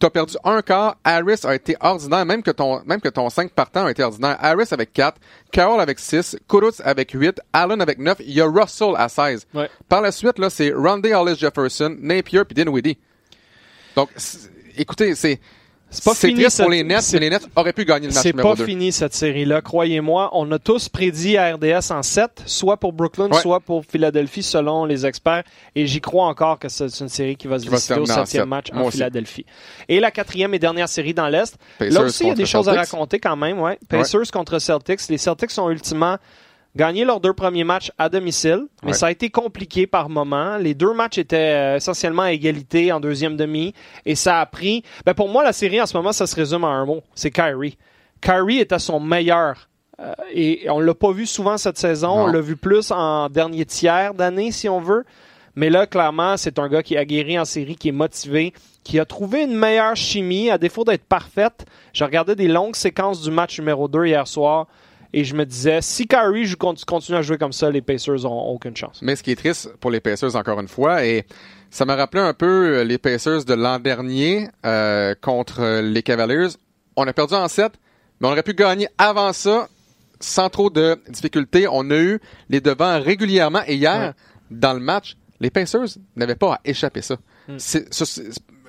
Speaker 1: Tu as perdu un quart. Harris a été ordinaire, même que ton, même que ton 5 partant a été ordinaire. Harris avec 4, Carroll avec 6, Kuruc avec 8, Allen avec 9. Il y a Russell à 16.
Speaker 2: Ouais.
Speaker 1: Par la suite, là, c'est Rondé Hollis Jefferson, Napier puis Dinwiddie. Donc, écoutez, c'est.
Speaker 2: C'est pas fini,
Speaker 1: triste pour les Nets,
Speaker 2: c'est-
Speaker 1: mais les Nets auraient pu gagner le match
Speaker 2: C'est
Speaker 1: numéro
Speaker 2: pas
Speaker 1: 2.
Speaker 2: fini cette série-là, croyez-moi. On a tous prédit à RDS en 7, soit pour Brooklyn,
Speaker 1: Ouais.
Speaker 2: soit pour Philadelphie, selon les experts. Et j'y crois encore que c'est une série qui va se
Speaker 1: Qui va se
Speaker 2: décider au septième
Speaker 1: sept.
Speaker 2: match
Speaker 1: Moi
Speaker 2: en
Speaker 1: aussi.
Speaker 2: Philadelphie. Et la quatrième et dernière série dans l'Est. Là aussi, il y a des choses à raconter quand même. Ouais. Pacers contre Celtics. Les Celtics ont ultimement gagné leurs deux premiers matchs à domicile, mais
Speaker 1: Ouais.
Speaker 2: ça a été compliqué par moments. Les deux matchs étaient euh, essentiellement à égalité en deuxième demi, et ça a pris. Ben pour moi, la série en ce moment, ça se résume en un mot. C'est Kyrie. Kyrie est à son meilleur. Euh, et on l'a pas vu souvent cette saison.
Speaker 1: Non.
Speaker 2: On l'a vu plus en dernier tiers d'année, si on veut. Mais là, clairement, c'est un gars qui a guéri en série, qui est motivé, qui a trouvé une meilleure chimie, à défaut d'être parfaite. Je regardais des longues séquences du match numéro 2 hier soir et je me disais, si Kyrie joue- continue à jouer comme ça, les Pacers ont aucune chance.
Speaker 1: Mais ce qui est triste pour les Pacers, encore une fois, et ça m'a rappelé un peu euh, les Pacers de l'an dernier euh, contre les Cavaliers. On a perdu en 7, mais on aurait pu gagner avant ça sans trop de difficultés. On a eu les devants régulièrement. Et hier,
Speaker 2: Ouais.
Speaker 1: dans le match, les Pacers n'avaient pas à échapper ça.
Speaker 2: Hmm.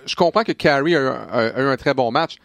Speaker 1: Je comprends que Carey a, eu un- a eu un très bon match,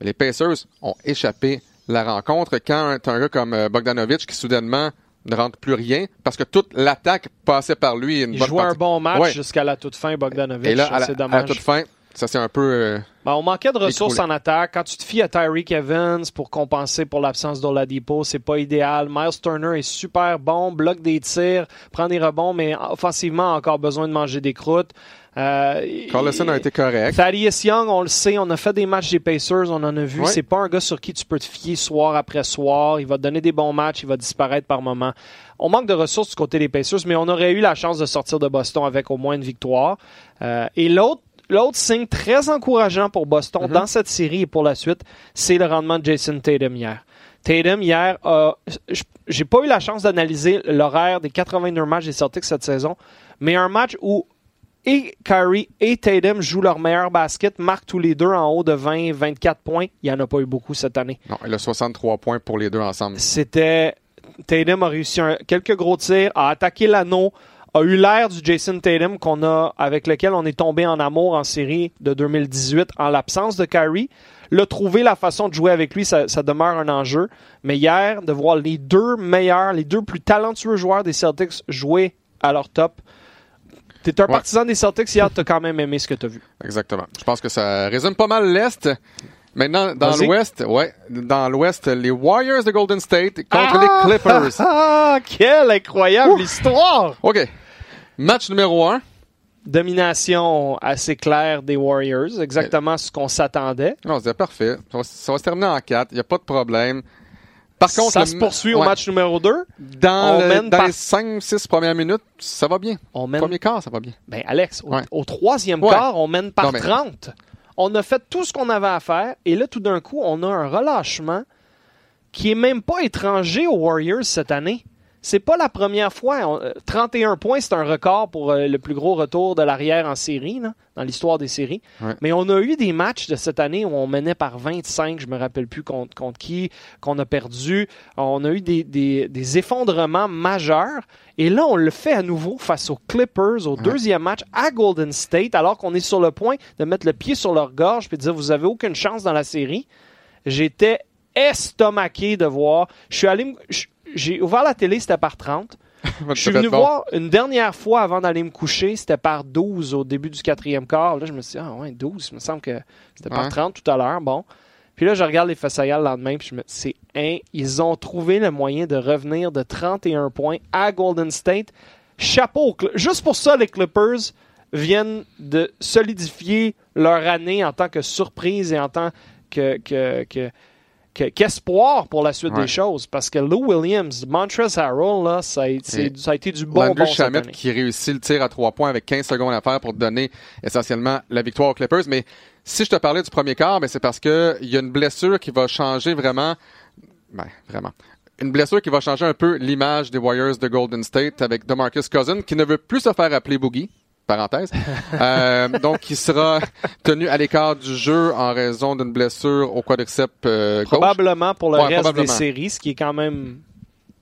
Speaker 1: mais les Pacers ont échappé la rencontre quand tu un gars comme euh, Bogdanovic qui soudainement ne rentre plus rien parce que toute l'attaque passait par lui. Une
Speaker 2: Il
Speaker 1: bonne
Speaker 2: jouait un bon match
Speaker 1: Ouais.
Speaker 2: jusqu'à la toute fin, Bogdanovic.
Speaker 1: Et là, à la,
Speaker 2: c'est
Speaker 1: à la
Speaker 2: dommage.
Speaker 1: toute fin, ça c'est un peu. euh,
Speaker 2: Ben, on manquait de ressources
Speaker 1: Écroulé.
Speaker 2: en attaque. Quand tu te fies à Tyreek Evans pour compenser pour l'absence d'Oladipo, c'est pas idéal. Miles Turner est super bon, bloque des tirs, prend des rebonds, mais offensivement a encore besoin de manger des croûtes. Euh,
Speaker 1: Carlson a été correct.
Speaker 2: Thaddeus Young, on le sait, on a fait des matchs des Pacers, on en a vu. C'est pas un gars sur qui tu peux te fier soir après soir. Il va te donner des bons matchs, il va disparaître par moment. On manque de ressources du côté des Pacers, mais on aurait eu la chance de sortir de Boston avec au moins une victoire. Euh, et l'autre L'autre signe très encourageant pour Boston dans cette série et pour la suite, c'est le rendement de Jason Tatum hier. Tatum hier, a- j- j'ai pas eu la chance d'analyser l'horaire des 82 matchs des Celtics cette saison, mais un match où et Kyrie et Tatum jouent leur meilleur basket, marquent tous les deux en haut de 20-24 points. Il n'y en a pas eu beaucoup cette année.
Speaker 1: Non, il a 63 points pour les deux ensemble.
Speaker 2: C'était. Tatum a réussi un- quelques gros tirs, a attaqué l'anneau, a eu l'air du Jason Tatum qu'on a, avec lequel on est tombé en amour en série de 2018 en l'absence de Kyrie. Le trouver la façon de jouer avec lui, ça, ça demeure un enjeu. Mais hier, de voir les deux meilleurs, les deux plus talentueux joueurs des Celtics jouer à leur top. T'es un
Speaker 1: Ouais.
Speaker 2: partisan des Celtics hier, t'as quand même aimé ce que t'as vu.
Speaker 1: Exactement. Je pense que ça résume pas mal l'Est. Maintenant, dans l'Ouest, ouais, dans l'Ouest, les Warriors de Golden State contre les Clippers.
Speaker 2: Ah, quelle incroyable histoire!
Speaker 1: OK. Match numéro 1.
Speaker 2: Domination assez claire des Warriors, exactement ce qu'on s'attendait.
Speaker 1: Non, c'est parfait. Ça va, ça va se terminer en 4. Il n'y a pas de problème. Par contre,
Speaker 2: ça se poursuit au
Speaker 1: ouais,
Speaker 2: match numéro 2.
Speaker 1: Dans,
Speaker 2: on
Speaker 1: le-
Speaker 2: mène
Speaker 1: dans
Speaker 2: par-
Speaker 1: les 5-6 premières minutes, ça va bien.
Speaker 2: On mène
Speaker 1: Premier quart, ça va bien.
Speaker 2: Ben, Alex, au,
Speaker 1: Ouais.
Speaker 2: au troisième
Speaker 1: Ouais.
Speaker 2: quart, on mène par
Speaker 1: Non, mais-
Speaker 2: 30. On a fait tout ce qu'on avait à faire, et là, tout d'un coup, on a un relâchement qui est même pas étranger aux Warriors cette année. C'est pas la première fois. On- euh, 31 points, c'est un record pour euh, le plus gros retour de l'arrière en série, là, dans l'histoire des séries.
Speaker 1: Ouais.
Speaker 2: Mais on a eu des matchs de cette année où on menait par 25, je me rappelle plus contre, contre qui, qu'on a perdu. On a eu des, des- des effondrements majeurs. Et là, on le fait à nouveau face aux Clippers au deuxième match à Golden State, alors qu'on est sur le point de mettre le pied sur leur gorge et de dire vous avez aucune chance dans la série. J'étais estomaqué de voir. Je suis allé, je- j'ai ouvert la télé, c'était par 30. Je suis venu voir une dernière fois avant d'aller me coucher, c'était par 12 au début du quatrième quart. Là, je me suis dit, ah ouais, 12, il me semble que c'était par
Speaker 1: Ouais.
Speaker 2: 30 tout à l'heure. Bon. Puis là, je regarde les Fessayal le lendemain, puis je me c'est un, ils ont trouvé le moyen de revenir de 31 points à Golden State. Chapeau, juste pour ça, les Clippers viennent de solidifier leur année en tant que surprise et en tant que, que- que- qu'espoir pour la suite
Speaker 1: Ouais.
Speaker 2: des choses. Parce que Lou Williams, Montrezl Harrell, là, ça a ça a été du bon
Speaker 1: Landry
Speaker 2: bon cette
Speaker 1: Shamet
Speaker 2: année.
Speaker 1: qui réussit le tir à 3 points avec 15 secondes à faire pour donner essentiellement la victoire aux Clippers. Mais si je te parlais du premier quart, ben c'est parce que il y a une blessure qui va changer vraiment. Ben, vraiment. Une blessure qui va changer un peu l'image des Warriors de Golden State avec DeMarcus Cousins qui ne veut plus se faire appeler Boogie. Parenthèse. Euh, donc, il sera tenu à l'écart du jeu en raison d'une blessure au quadriceps euh, gauche.
Speaker 2: Probablement pour le
Speaker 1: Ouais,
Speaker 2: reste des séries, ce qui est quand même.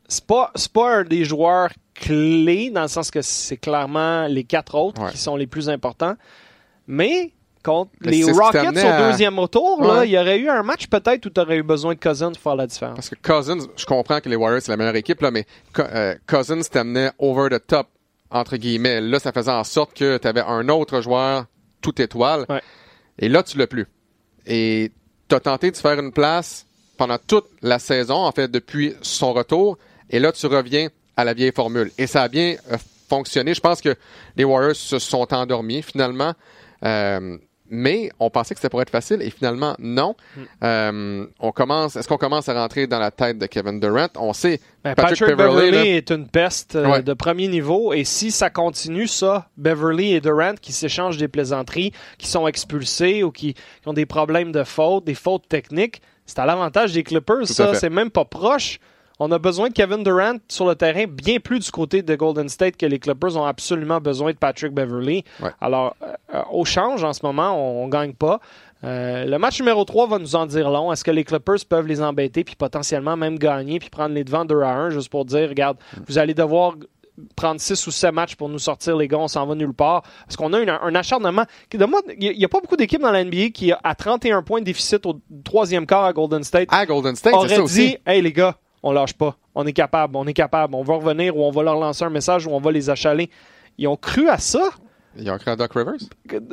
Speaker 2: C'est pas, pas un des joueurs clés, dans le sens que c'est clairement les quatre autres
Speaker 1: Ouais.
Speaker 2: qui sont les plus importants. Mais contre
Speaker 1: Mais
Speaker 2: les Rockets au
Speaker 1: à-
Speaker 2: deuxième là,
Speaker 1: Ouais.
Speaker 2: il y aurait eu un match peut-être où tu aurais eu besoin de Cousins pour faire la différence.
Speaker 1: Parce que Cousins, je comprends que les Warriors, c'est la meilleure équipe, là, mais Co- euh, Cousins t'amenait over the top, entre guillemets. Là, ça faisait en sorte que tu avais un autre joueur tout étoile.
Speaker 2: Ouais.
Speaker 1: Et là, tu l'as plus. Et tu as tenté de faire une place pendant toute la saison, en fait, depuis son retour. Et là, tu reviens à la vieille formule. Et ça a bien euh, fonctionné. Je pense que les Warriors se sont endormis, finalement. Euh, mais on pensait que c'était pour être facile et finalement non.
Speaker 2: Hmm.
Speaker 1: Euh, on commence. Est-ce qu'on commence à rentrer dans la tête de Kevin Durant? On sait
Speaker 2: Ben,
Speaker 1: Patrick là.
Speaker 2: est une peste euh,
Speaker 1: Ouais.
Speaker 2: de premier niveau et si ça continue ça, Beverley et Durant qui s'échangent des plaisanteries, qui sont expulsés ou qui, qui ont des problèmes de faute, des fautes techniques, c'est à l'avantage des Clippers. Ça, c'est même pas proche. On a besoin de Kevin Durant sur le terrain bien plus du côté de Golden State que les Clippers ont absolument besoin de Patrick Beverley.
Speaker 1: Ouais.
Speaker 2: Alors, euh, au change en ce moment, on, on gagne pas. Euh, le match numéro 3 va nous en dire long. Est-ce que les Clippers peuvent les embêter puis potentiellement même gagner puis prendre les devants 2 à 1 juste pour dire, regarde, vous allez devoir prendre 6 ou 7 matchs pour nous sortir les gars, on s'en va nulle part. Parce qu'on a une- un acharnement. qui- de moi, Il n'y a pas beaucoup d'équipes dans la NBA qui, à 31 points de déficit au troisième quart à Golden State,
Speaker 1: à Golden State,
Speaker 2: aurait dit
Speaker 1: aussi.
Speaker 2: Hey les gars, on lâche pas. on est capable, on est capable, on va revenir ou on va leur lancer un message ou on va les achaler. Ils ont cru à ça?
Speaker 1: Ils ont cru à Doc Rivers?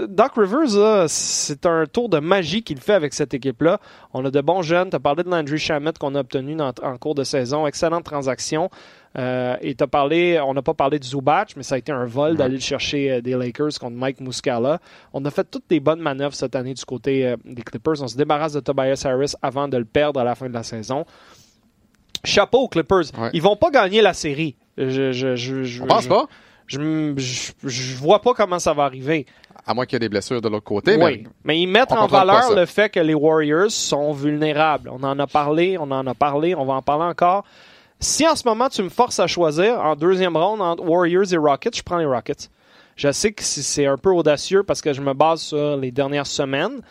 Speaker 2: Doc Rivers, c'est un tour de magie qu'il fait avec cette équipe-là. On a de bons jeunes. Tu as parlé de Landry Shamet qu'on a obtenu en cours de saison. Excellente transaction. Euh, et as parlé, on n'a pas parlé du Zubac, mais ça a été un vol d'aller chercher euh, des Lakers contre Mike Muscala. On a fait toutes les bonnes manœuvres cette année du côté euh, des Clippers. On se débarrasse de Tobias Harris avant de le perdre à la fin de la saison. Chapeau aux Clippers. Ils vont pas gagner la série. Je, je, je,
Speaker 1: on pense pas.
Speaker 2: Je, je, vois pas comment ça va arriver.
Speaker 1: À moins qu'il y ait des blessures de l'autre côté.
Speaker 2: Oui, mais, ils mettent en valeur le fait que les Warriors sont vulnérables. On en a parlé, on en a parlé, on va en parler encore. Si en ce moment tu me forces à choisir en deuxième ronde entre Warriors et Rockets, je prends les Rockets. Je sais que c'est un peu audacieux parce que je me base sur les dernières semaines,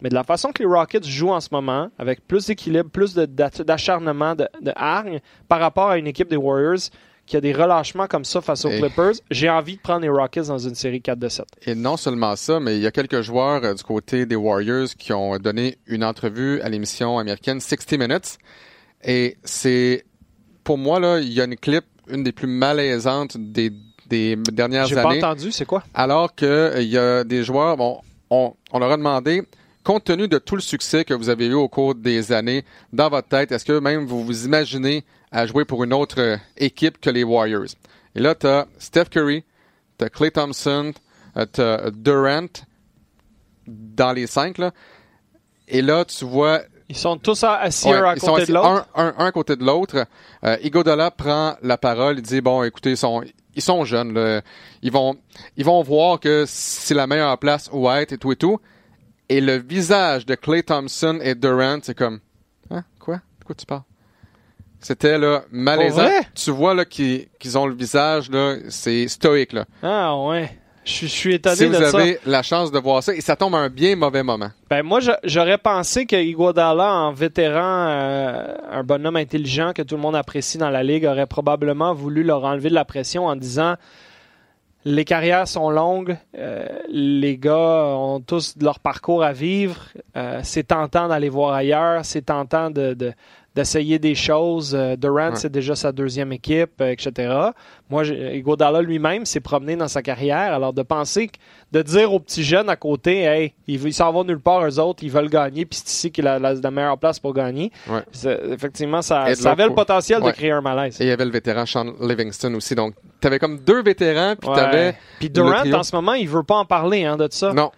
Speaker 2: mais de la façon que les Rockets jouent en ce moment, avec plus d'équilibre, plus d'acharnement, de, de, hargne, par rapport à une équipe des Warriors qui a des relâchements comme ça face aux Clippers, j'ai envie de prendre les Rockets dans une série 4 de 7.
Speaker 1: Et non seulement ça, mais il y a quelques joueurs euh, du côté des Warriors qui ont donné une entrevue à l'émission américaine 60 Minutes. Et c'est pour moi, là, il y a une clip, une des plus malaisantes des, des dernières années.
Speaker 2: J'ai pas entendu, c'est quoi?
Speaker 1: Alors qu'il euh, y a des joueurs, bon, on, on leur a demandé, compte tenu de tout le succès que vous avez eu au cours des années, dans votre tête, est-ce que même vous vous imaginez à jouer pour une autre euh, équipe que les Warriors? Et là, tu as Steph Curry, tu as Clay Thompson, euh, tu as Durant dans les cinq, là. Et là, tu vois
Speaker 2: ils sont tous assis un à côté de l'autre.
Speaker 1: Un, à côté de l'autre. Euh, Igodala prend la parole. Il dit bon, écoutez, ils sont, ils sont jeunes. Ils vont, ils vont voir que c'est la meilleure place où être et tout et tout. Et le visage de Clay Thompson et Durant, c'est comme, hein, quoi, de quoi tu parles? C'était là malaisant. Tu vois là qu'ils ont le visage là, c'est stoïque là.
Speaker 2: Ah ouais. Je, suis étonné
Speaker 1: si
Speaker 2: vous
Speaker 1: avez la chance de voir ça, et ça tombe à un bien mauvais moment.
Speaker 2: Ben moi, j'aurais pensé que Iguodala, en vétéran, euh, un bonhomme intelligent que tout le monde apprécie dans la ligue, aurait probablement voulu leur enlever de la pression en disant les carrières sont longues, euh, les gars ont tous leur parcours à vivre, euh, c'est tentant d'aller voir ailleurs, c'est tentant de, d'essayer des choses. Euh, Durant, c'est déjà sa deuxième équipe, euh, etc. Moi, Godala lui-même s'est promené dans sa carrière. Alors, de penser, de dire aux petits jeunes à côté, hey, ils s'en vont nulle part, eux autres, ils veulent gagner, puis c'est ici qui est la, meilleure place pour gagner. Effectivement, ça, avait le potentiel de créer un malaise.
Speaker 1: Et il y avait le vétéran Sean Livingston aussi. Donc, tu avais comme deux vétérans, puis tu avais.
Speaker 2: Puis Durant, en ce moment, il veut pas en parler hein, de ça.
Speaker 1: Non.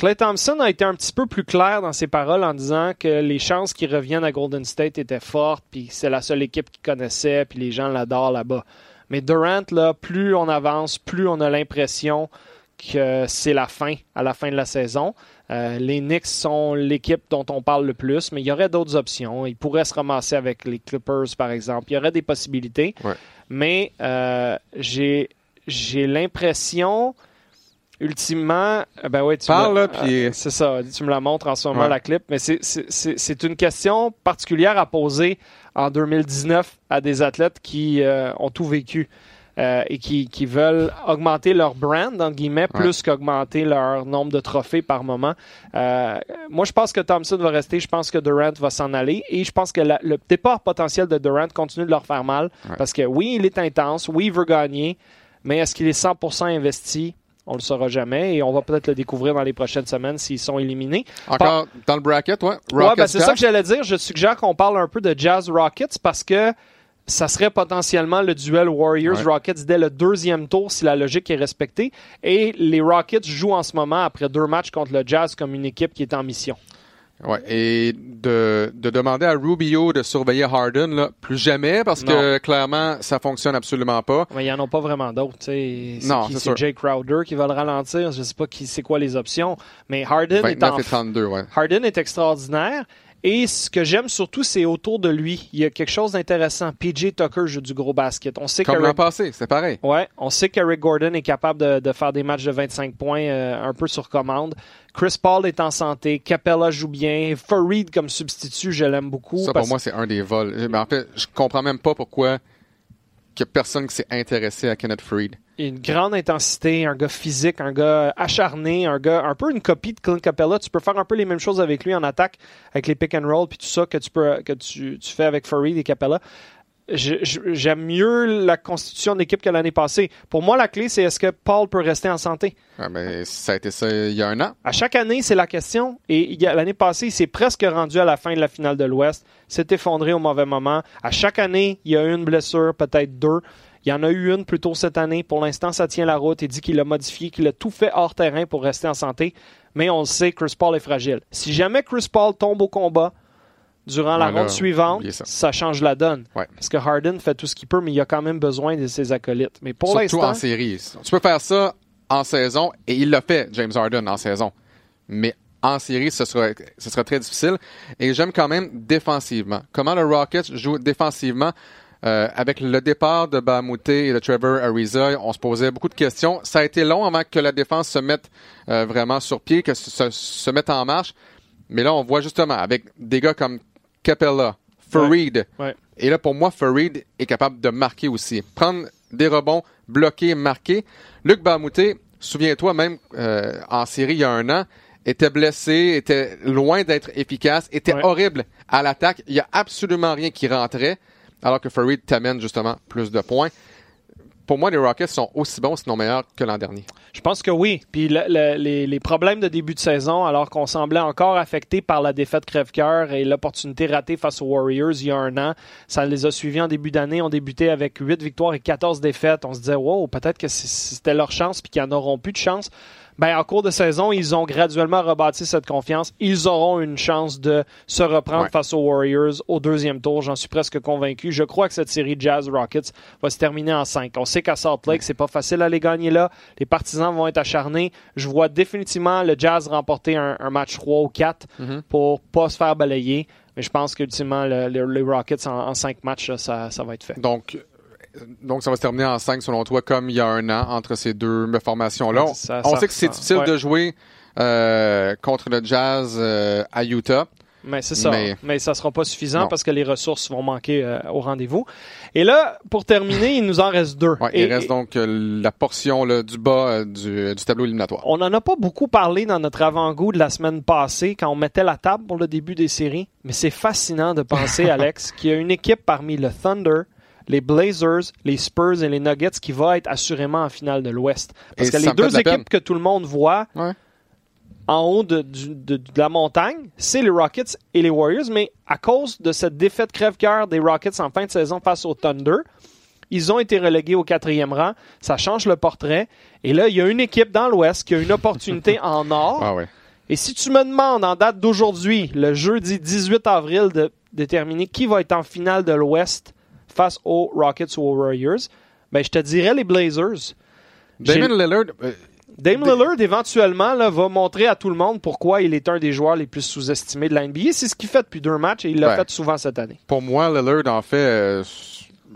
Speaker 2: Clay Thompson a été un petit peu plus clair dans ses paroles en disant que les chances qu'il revienne à Golden State étaient fortes, puis c'est la seule équipe qu'il connaissait, puis les gens l'adorent là-bas. Mais Durant, là, plus on avance, plus on a l'impression que c'est la fin, à la fin de la saison. Euh, les Knicks sont l'équipe dont on parle le plus, mais il y aurait d'autres options. Il pourrait se ramasser avec les Clippers, par exemple. Il y aurait des possibilités. Mais euh, j'ai l'impression ultimement, euh, ben ouais, tu
Speaker 1: Parle, là, puis...
Speaker 2: Euh, c'est ça, tu me la montres en ce moment, la clip, mais c'est une question particulière à poser en 2019 à des athlètes qui euh, ont tout vécu. et qui, qui, veulent augmenter leur brand, entre guillemets, plus qu'augmenter leur nombre de trophées par moment. moi, je pense que Thompson va rester, je pense que Durant va s'en aller, et je pense que le départ potentiel de Durant continue de leur faire mal, parce que oui, il est intense, oui, il veut gagner, mais est-ce qu'il est 100% investi? On le saura jamais et on va peut-être le découvrir dans les prochaines semaines s'ils sont éliminés.
Speaker 1: Encore dans le bracket, ouais.
Speaker 2: ouais ben, c'est ça que j'allais dire. Je suggère qu'on parle un peu de Jazz Rockets parce que ça serait potentiellement le duel Warriors-Rockets dès le deuxième tour si la logique est respectée. Et les Rockets jouent en ce moment, après deux matchs contre le Jazz, comme une équipe qui est en mission.
Speaker 1: Ouais, et de, de demander à Rubio de surveiller Harden, là, plus jamais, parce que clairement, ça fonctionne absolument pas.
Speaker 2: Mais il n'y en a pas vraiment d'autres. Non, c'est Jay Crowder qui va le ralentir. Je sais pas qui c'est quoi les options. Mais Harden est en...
Speaker 1: et 32, ouais.
Speaker 2: Harden est extraordinaire. Et ce que j'aime surtout, c'est autour de lui. Il y a quelque chose d'intéressant. PJ Tucker joue du gros basket. On sait
Speaker 1: Comme l'an passé, c'est pareil.
Speaker 2: Ouais, on sait qu'Eric Gordon est capable de, de, faire des matchs de 25 points euh, un peu sur commande. Chris Paul est en santé. Capella joue bien. Farid comme substitut, je l'aime beaucoup.
Speaker 1: Ça, pour moi, c'est un des vols. Mais en fait, je comprends même pas pourquoi a personne qui s'est intéressé à Kenneth Farid
Speaker 2: une grande intensité, un gars physique, un gars acharné, un gars un peu une copie de Clint Capella. Tu peux faire un peu les mêmes choses avec lui en attaque, avec les pick and roll, puis tout ça que tu peux que tu, fais avec Farid et Capella. j'aime mieux la constitution d'équipe que l'année passée. Pour moi, la clé, c'est est-ce que Paul peut rester en santé?
Speaker 1: Ah, mais ça a été ça il y a un an.
Speaker 2: À chaque année, c'est la question. Et l'année passée, il s'est presque rendu à la fin de la finale de l'Ouest. S'est effondré au mauvais moment. À chaque année, il y a eu une blessure, peut-être deux. Il y en a eu une plus tôt cette année. Pour l'instant, ça tient la route. Il dit qu'il a modifié, qu'il a tout fait hors terrain pour rester en santé. Mais on le sait, Chris Paul est fragile. Si jamais Chris Paul tombe au combat, durant la ronde suivante, ça. change la donne. Parce que Harden fait tout ce qu'il peut, mais il a quand même besoin de ses acolytes. Mais pour
Speaker 1: Surtout en série. Tu peux faire ça en saison, et il l'a fait, James Harden, en saison. Mais en série, ce sera, ce sera très difficile. Et j'aime quand même défensivement. Comment le Rockets joue défensivement euh, avec le départ de Bahamute et de Trevor Ariza, on se posait beaucoup de questions. Ça a été long avant que la défense se mette euh, vraiment sur pied, que se, se mette en marche. Mais là, on voit justement, avec des gars comme Capella, Farid. Et là, pour moi, Farid est capable de marquer aussi. Prendre des rebonds, bloquer, marquer. Luc Bamouté, souviens-toi, même euh, en série il y a un an, était blessé, était loin d'être efficace, était horrible à l'attaque. Il n'y a absolument rien qui rentrait, alors que Farid t'amène justement plus de points pour moi, les Rockets sont aussi bons, sinon meilleurs que l'an dernier.
Speaker 2: Je pense que oui. Puis les, problèmes de début de saison, alors qu'on semblait encore affecté par la défaite crève-cœur et l'opportunité ratée face aux Warriors il y a un an, ça les a suivis en début d'année. On débutait avec 8 victoires et 14 défaites. On se disait, wow, peut-être que c'était leur chance puis qu'ils n'en auront plus de chance ben, en cours de saison, ils ont graduellement rebâti cette confiance. Ils auront une chance de se reprendre face aux Warriors au deuxième tour. J'en suis presque convaincu. Je crois que cette série Jazz Rockets va se terminer en 5. On sait qu'à Salt Lake, c'est pas facile à les gagner là. Les partisans vont être acharnés. Je vois définitivement le Jazz remporter un, match 3 ou 4 mm-hmm. pour pas se faire balayer. Mais je pense qu'ultimement, les Rockets en, 5 matchs, ça, ça va être fait.
Speaker 1: Donc, donc, ça va se terminer en 5 selon toi, comme il y a un an entre ces deux formations-là. On, sait que c'est difficile de jouer euh, contre le Jazz euh, à Utah.
Speaker 2: Mais c'est ça. Mais... ça ne sera pas suffisant parce que les ressources vont manquer euh, au rendez-vous. Et là, pour terminer, il nous en reste deux.
Speaker 1: il reste donc la portion du bas du, du, tableau éliminatoire.
Speaker 2: On n'en a pas beaucoup parlé dans notre avant-goût de la semaine passée quand on mettait la table pour le début des séries. Mais c'est fascinant de penser, Alex, qu'il y a une équipe parmi le Thunder, les Blazers, les Spurs et les Nuggets qui vont être assurément en finale de l'Ouest. Parce que les deux équipes que tout le monde voit en haut de, la montagne, c'est les Rockets et les Warriors, mais à cause de cette défaite crève-cœur des Rockets en fin de saison face au Thunder, ils ont été relégués au quatrième rang. Ça change le portrait. Et là, il y a une équipe dans l'Ouest qui a une opportunité en or.
Speaker 1: Ah
Speaker 2: et si tu me demandes en date d'aujourd'hui, le jeudi 18 avril, de déterminer qui va être en finale de l'Ouest, face aux Rockets ou aux Warriors, ben, je te dirais les Blazers.
Speaker 1: Damon Lillard. Euh,
Speaker 2: Damon Lillard, éventuellement, là, va montrer à tout le monde pourquoi il est un des joueurs les plus sous-estimés de la NBA. C'est ce qu'il fait depuis deux matchs et il l'a fait souvent cette année.
Speaker 1: Pour moi, Lillard, en fait, euh,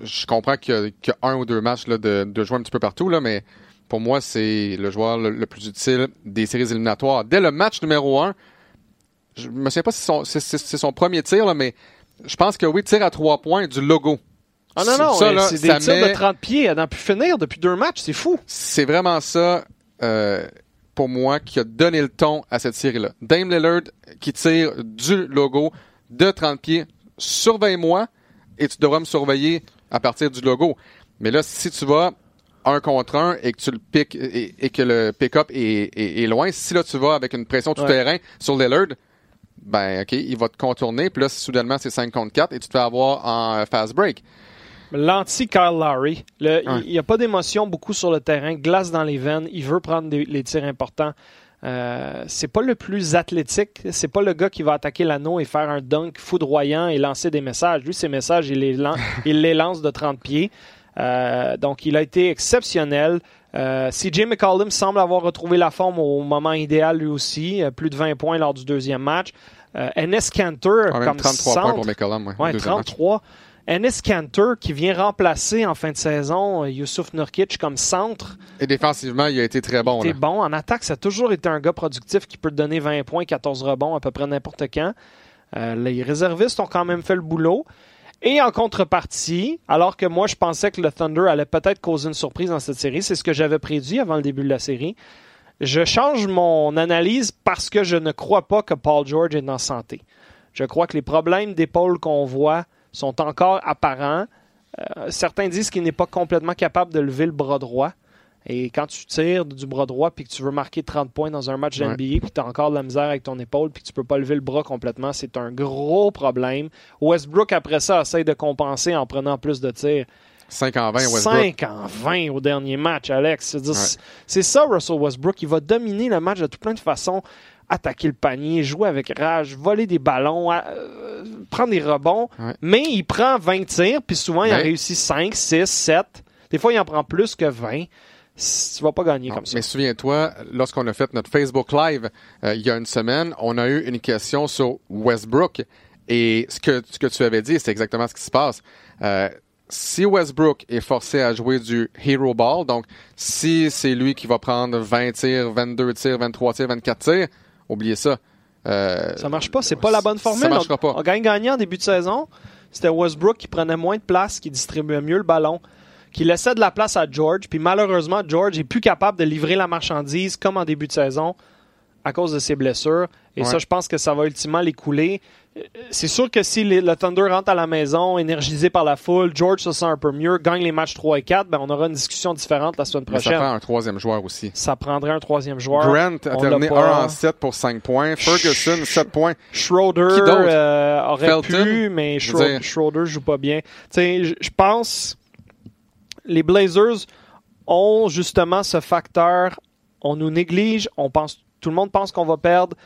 Speaker 1: je comprends qu'il y, a un ou deux matchs là, de, de, jouer un petit peu partout, là, mais pour moi, c'est le joueur le, plus utile des séries éliminatoires. Dès le match numéro un, je me souviens pas si c'est son, premier tir, là, mais je pense que oui, tir à trois points du logo.
Speaker 2: Ah non, non, c'est des tirs de 30 pieds. Elle n'a pu finir depuis deux matchs. C'est fou.
Speaker 1: C'est vraiment ça, euh, pour moi, qui a donné le ton à cette série-là. Dame Lillard qui tire du logo de 30 pieds. Surveille-moi et tu devras me surveiller à partir du logo. Mais là, si tu vas un contre un et que tu le piques et, que le pick-up est, loin, si là tu vas avec une pression tout terrain sur Lillard, ben ok, il va te contourner, puis là soudainement c'est 5 contre 4 et tu te fais avoir en fast break.
Speaker 2: L'anti-Kyle Lowry. Il n'y a pas d'émotion beaucoup sur le terrain, glace dans les veines, il veut prendre les tirs importants. Euh, c'est pas le plus athlétique, c'est pas le gars qui va attaquer l'anneau et faire un dunk foudroyant et lancer des messages. Lui, ses messages, il les, il les lance de 30 pieds. Euh, donc, il a été exceptionnel. Euh, CJ McCollum semble avoir retrouvé la forme au moment idéal lui aussi. Euh, plus de 20 points lors du deuxième match. NS Cantor, comme 33 points
Speaker 1: pour McCollum.
Speaker 2: Ouais, 33. Enes Kanter qui vient remplacer en fin de saison euh, Youssouf Nurkic comme centre.
Speaker 1: Et défensivement, il a été très bon.
Speaker 2: Il était bon. En attaque, ça a toujours été un gars productif qui peut te donner 20 points, 14 rebonds à peu près n'importe quand. Euh, les réservistes ont quand même fait le boulot. Et en contrepartie, alors que moi je pensais que le Thunder allait peut-être causer une surprise dans cette série, c'est ce que j'avais prédit avant le début de la série, je change mon analyse parce que je ne crois pas que Paul George est en santé. Je crois que les problèmes d'épaule qu'on voit sont encore apparents. Euh, certains disent qu'il n'est pas complètement capable de lever le bras droit. Et quand tu tires du bras droit puis que tu veux marquer 30 points dans un match d'NBA puis tu as encore de la misère avec ton épaule puis que tu peux pas lever le bras complètement, c'est un gros problème. Westbrook, après ça, essaye de compenser en prenant plus de tirs.
Speaker 1: 5 en 20, Westbrook.
Speaker 2: 5 en 20 au dernier match, Alex. C'est ça, Russell Westbrook. Il va dominer le match de tout plein de façons. Attaquer le panier, jouer avec rage, voler des ballons, euh, prendre des rebonds. Mais il prend 20 tirs, puis souvent, il a réussi 5, 6, 7. Des fois, il en prend plus que 20 tu vas pas gagner comme ça.
Speaker 1: Mais souviens-toi, lorsqu'on a fait notre Facebook Live euh, il y a une semaine, on a eu une question sur Westbrook. Et ce que, ce que tu avais dit, c'est exactement ce qui se passe. Euh, si Westbrook est forcé à jouer du hero ball, donc si c'est lui qui va prendre 20 tirs, 22 tirs, 23 tirs, 24 tirs, oubliez ça.
Speaker 2: Euh, ça marche pas, c'est pas la bonne formule. Ça
Speaker 1: marchera pas.
Speaker 2: On, on gagne gagnant en début de saison. C'était Westbrook qui prenait moins de place, qui distribuait mieux le ballon qui laissait de la place à George. Puis malheureusement, George est plus capable de livrer la marchandise comme en début de saison à cause de ses blessures. Et ça, je pense que ça va ultimement l'écouler. C'est sûr que si le Thunder rentre à la maison, énergisé par la foule, George se sent un peu mieux, gagne les matchs 3 et 4, ben on aura une discussion différente la semaine prochaine. ça
Speaker 1: prend un troisième joueur aussi.
Speaker 2: Ça prendrait un troisième joueur.
Speaker 1: Grant a terminé 1 en 7 pour 5 points. Ferguson, 7 points.
Speaker 2: Schroeder euh, aurait pu, mais Schroeder, Schroeder joue pas bien. Je pense les Blazers ont justement ce facteur. On nous néglige, on pense, tout le monde pense qu'on va perdre.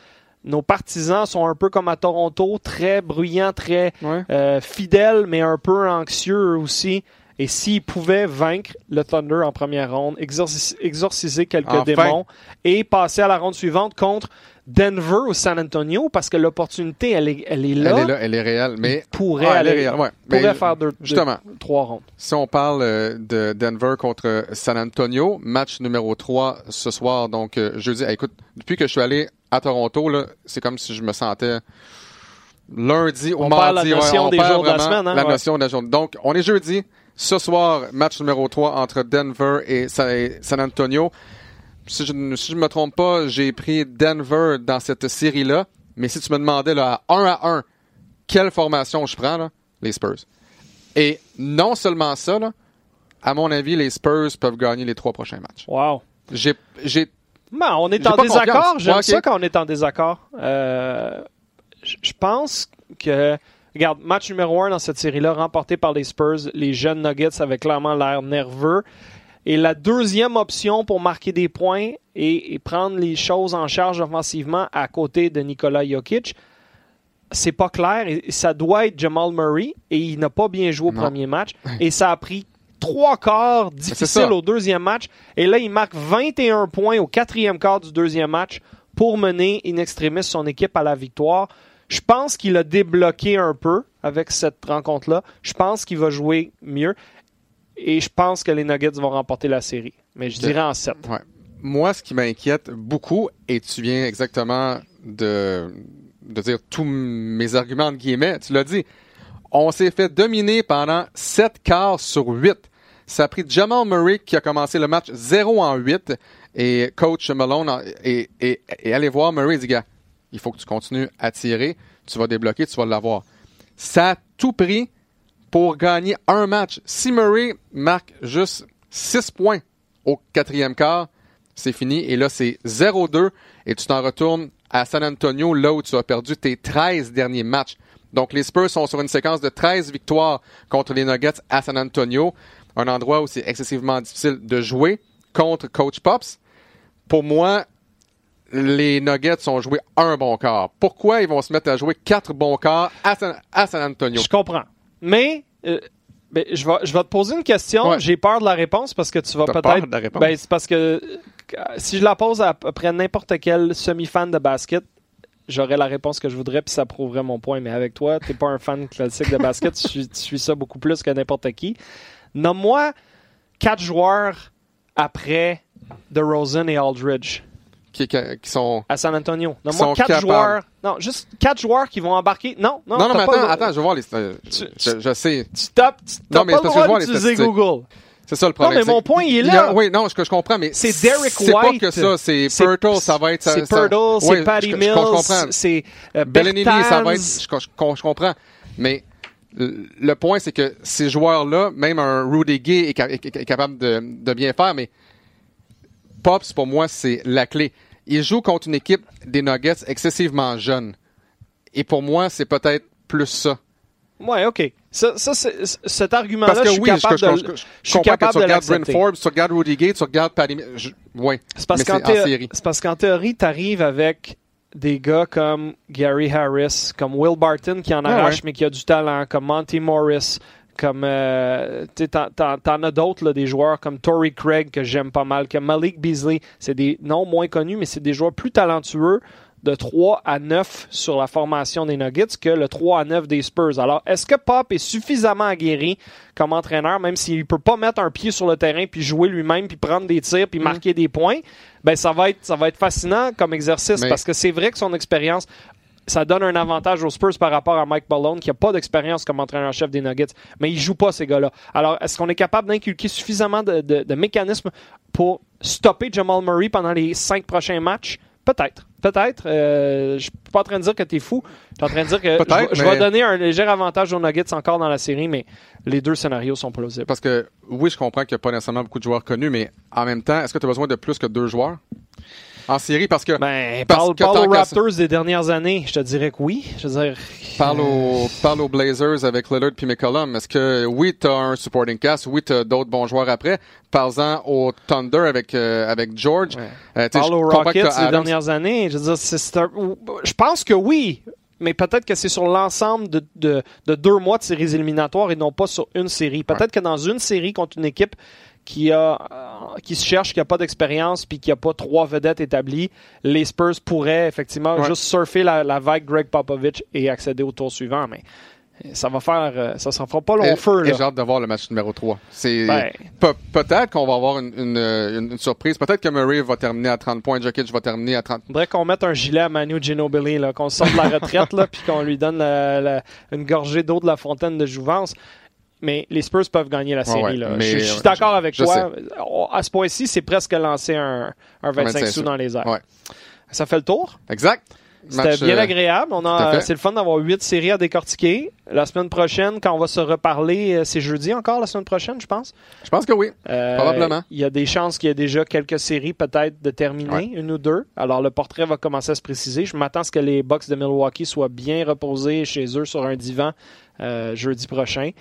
Speaker 2: Nos partisans sont un peu comme à Toronto, très bruyants, très euh, fidèles, mais un peu anxieux aussi. Et s'ils pouvaient vaincre le Thunder en première ronde, exorciser quelques démons et passer à la ronde suivante contre Denver ou San Antonio parce que l'opportunité, elle est, elle est là.
Speaker 1: Elle est là, elle est réelle. Mais
Speaker 2: pourrait, aller, pourrait faire deux, justement, trois rondes.
Speaker 1: Si on parle euh, de Denver contre San Antonio, match numéro 3 ce soir, donc euh, jeudi. écoute, depuis que je suis allé à Toronto, c'est comme si je me sentais lundi ou
Speaker 2: on
Speaker 1: mardi.
Speaker 2: la notion
Speaker 1: on
Speaker 2: des jours de la semaine. Hein,
Speaker 1: la notion de la journée. Donc, on est jeudi. Ce soir, match numéro 3 entre Denver et San Antonio si je ne me trompe pas, j'ai pris Denver dans cette série-là. Mais si tu me demandais là, à 1 à 1, quelle formation je prends, là, les Spurs. Et non seulement ça, là, à mon avis, les Spurs peuvent gagner les trois prochains matchs.
Speaker 2: Wow.
Speaker 1: J'ai.
Speaker 2: Ben, on est en désaccord. J'aime ça quand on est en désaccord. Euh, je pense que. Regarde, match numéro 1 dans cette série-là, remporté par les Spurs. Les jeunes Nuggets avaient clairement l'air nerveux. Et la deuxième option pour marquer des points et, prendre les choses en charge offensivement à côté de Nikola Jokic, c'est pas clair. Et ça doit être Jamal Murray et il n'a pas bien joué au premier match. Et ça a pris trois quarts difficiles au deuxième match. Et là, il marque 21 points au quatrième quart du deuxième match pour mener in extremis son équipe à la victoire. Je pense qu'il a débloqué un peu avec cette rencontre-là. Je pense qu'il va jouer mieux. Et je pense que les Nuggets vont remporter la série. Mais je dirais en 7.
Speaker 1: Moi, ce qui m'inquiète beaucoup, et tu viens exactement de, de dire tous mes arguments guillemets, tu l'as dit, on s'est fait dominer pendant 7 quarts sur 8. Ça a pris Jamal Murray qui a commencé le match 0 en 8 et coach Malone et, et, et allez voir Murray dit gars, il faut que tu continues à tirer, tu vas débloquer, tu vas l'avoir. Ça a tout pris pour gagner un match. Si Murray marque juste 6 points au quatrième quart, c'est fini. Et là, c'est 0-2 et tu t'en retournes à San Antonio, là où tu as perdu tes 13 derniers matchs. Donc, les Spurs sont sur une séquence de 13 victoires contre les Nuggets à San Antonio, un endroit où c'est excessivement difficile de jouer contre Coach Pops. Pour moi, les Nuggets ont joué un bon quart. Pourquoi ils vont se mettre à jouer quatre bons quarts à San Antonio?
Speaker 2: Je comprends. Mais euh, ben, je, vais, je vais te poser une question. J'ai peur de la réponse parce que tu vas peut-être. Ben, c'est parce que euh, si je la pose après n'importe quel semi-fan de basket, j'aurais la réponse que je voudrais puis ça prouverait mon point. Mais avec toi, tu n'es pas un fan classique de basket, tu, suis ça beaucoup plus que n'importe qui. Nomme-moi quatre joueurs après DeRozan et Aldridge
Speaker 1: qui, sont
Speaker 2: à San Antonio. Non, moi, quatre joueurs. Non, juste quatre joueurs qui vont embarquer. Non, non.
Speaker 1: Non, non, mais attends, attends, je vais voir les. je, sais.
Speaker 2: Tu tapes. Tu non, mais pas le droit d'utiliser Google.
Speaker 1: C'est ça le problème.
Speaker 2: Non, mais mon point, il est là.
Speaker 1: oui, non, je, je comprends, mais
Speaker 2: c'est Derek White.
Speaker 1: C'est pas que ça, c'est Pirtle, ça va être.
Speaker 2: C'est Pirtle, c'est Patty Mills, c'est euh,
Speaker 1: Bellinelli, ça va être. Je, comprends, mais le point, c'est que ces joueurs-là, même un Rudy Gay est, est capable de, de, bien faire, mais Pops, pour moi, c'est la clé. Il joue contre une équipe des Nuggets excessivement jeune. Et pour moi, c'est peut-être plus ça.
Speaker 2: Ouais, OK. Ça, ça cet argument-là, je suis
Speaker 1: oui,
Speaker 2: capable
Speaker 1: je, je, je, je comprends que tu regardes Bryn Forbes, tu regardes Rudy Gay, tu regardes Patty... Oui,
Speaker 2: c'est parce qu'en théorie, parce qu'en théorie, tu arrives avec des gars comme Gary Harris, comme Will Barton qui en arrache ouais. mais qui a du talent, comme Monty Morris, comme euh, t'en as d'autres, des joueurs comme Tory Craig que j'aime pas mal, comme Malik Beasley. C'est des noms moins connus, mais c'est des joueurs plus talentueux de 3 à 9 sur la formation des Nuggets que le 3 à 9 des Spurs. Alors, est-ce que Pop est suffisamment aguerri comme entraîneur, même s'il ne peut pas mettre un pied sur le terrain puis jouer lui-même puis prendre des tirs puis mm. marquer des points? Ben, ça va être, ça va être fascinant comme exercice parce que c'est vrai que son expérience ça donne un avantage aux Spurs par rapport à Mike Malone, qui n'a pas d'expérience comme entraîneur-chef des Nuggets, mais il ne joue pas ces gars-là. Alors, est-ce qu'on est capable d'inculquer suffisamment de, de, de mécanismes pour stopper Jamal Murray pendant les cinq prochains matchs? Peut-être. Peut-être. Euh, je suis pas en train de dire que tu es fou. Je suis en train de dire que je, je vais donner un léger avantage aux Nuggets encore dans la série, mais les deux scénarios sont plausibles.
Speaker 1: Parce que oui, je comprends qu'il n'y a pas nécessairement beaucoup de joueurs connus, mais en même temps, est-ce que tu as besoin de plus que deux joueurs? En série parce que.
Speaker 2: Ben, parle, parle aux Raptors des dernières années, je te dirais que oui. Je veux dire.
Speaker 1: Parle, aux, parle aux Blazers avec Lillard puis McCollum. Est-ce que oui, tu as un supporting cast, oui, tu as d'autres bons joueurs après. Parle-en au Thunder avec, euh, avec George.
Speaker 2: Euh, parle aux Rockets des dernières années. Je veux dire, c'est un... Je pense que oui mais peut-être que c'est sur l'ensemble de, de, de, deux mois de séries éliminatoires et non pas sur une série. Peut-être ouais. que dans une série contre une équipe qui a euh, qui se cherche, qui a pas d'expérience, puis qui a pas trois vedettes établies, les Spurs pourraient effectivement ouais. juste surfer la, la, vague Greg Popovich et accéder au tour suivant, mais ça va faire, euh, ça s'en fera pas long
Speaker 1: et,
Speaker 2: feu.
Speaker 1: J'ai hâte de voir le match numéro 3. C'est ben, pe peut-être qu'on va avoir une, une, une, une surprise. Peut-être que Murray va terminer à 30 points, Jokic va terminer à 30.
Speaker 2: Faudrait qu'on mette un gilet à Manu Ginobili, qu'on sorte de la retraite, là, puis qu'on lui donne la, la, une gorgée d'eau de la fontaine de Jouvence mais les Spurs peuvent gagner la série.
Speaker 1: Ouais,
Speaker 2: là.
Speaker 1: Mais,
Speaker 2: je, je, suis d'accord avec toi. Sais. À ce point-ci, c'est presque lancer un, un 25, 25 sous dans les airs.
Speaker 1: Ouais.
Speaker 2: Ça fait le tour.
Speaker 1: Exact.
Speaker 2: C'était bien euh, agréable. On a, c'est le fun d'avoir huit séries à décortiquer. La semaine prochaine, quand on va se reparler, euh, c'est jeudi encore la semaine prochaine, je pense?
Speaker 1: Je pense que oui. Euh, probablement.
Speaker 2: Il y a des chances qu'il y ait déjà quelques séries peut-être de terminer, ouais. une ou deux. Alors le portrait va commencer à se préciser. Je m'attends à ce que les Bucks de Milwaukee soient bien reposés chez eux sur un divan euh, jeudi prochain.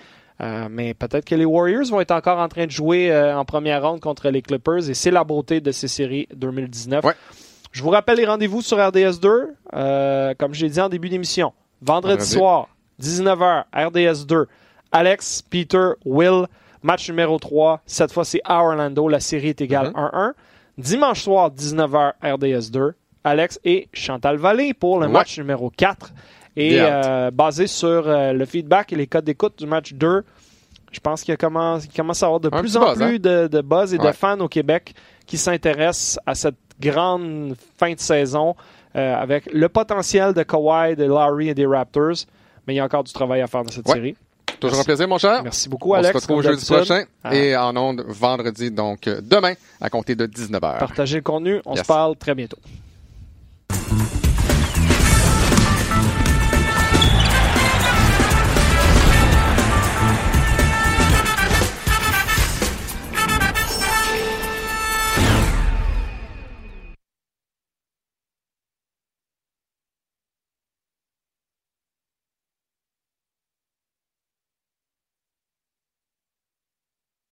Speaker 2: Euh, mais peut-être que les Warriors vont être encore en train de jouer euh, en première ronde contre les Clippers et c'est la beauté de ces séries 2019.
Speaker 1: Ouais.
Speaker 2: Je vous rappelle les rendez-vous sur RDS2, euh, comme j'ai dit en début d'émission. Vendredi soir, 19h, RDS2. Alex, Peter, Will, match numéro 3. Cette fois, c'est à Orlando. La série est égale 1-1. Mm -hmm. Dimanche soir, 19h, RDS2. Alex et Chantal Vallée pour le ouais. match numéro 4. Et euh, basé sur euh, le feedback et les codes d'écoute du match 2, je pense qu'il commence, il commence à avoir de
Speaker 1: un
Speaker 2: plus en
Speaker 1: buzz,
Speaker 2: plus
Speaker 1: hein?
Speaker 2: de, de, buzz et
Speaker 1: ouais.
Speaker 2: de fans au Québec qui s'intéressent à cette grande fin de saison euh, avec le potentiel de Kawhi, de Larry et des Raptors. Mais il y a encore du travail à faire dans cette
Speaker 1: ouais.
Speaker 2: série.
Speaker 1: Toujours Merci. un plaisir, mon cher.
Speaker 2: Merci beaucoup, Alex.
Speaker 1: On se retrouve jeudi prochain ah. et en ondes vendredi, donc demain, à compter de 19h.
Speaker 2: Partagez le contenu. On yes. se parle très bientôt.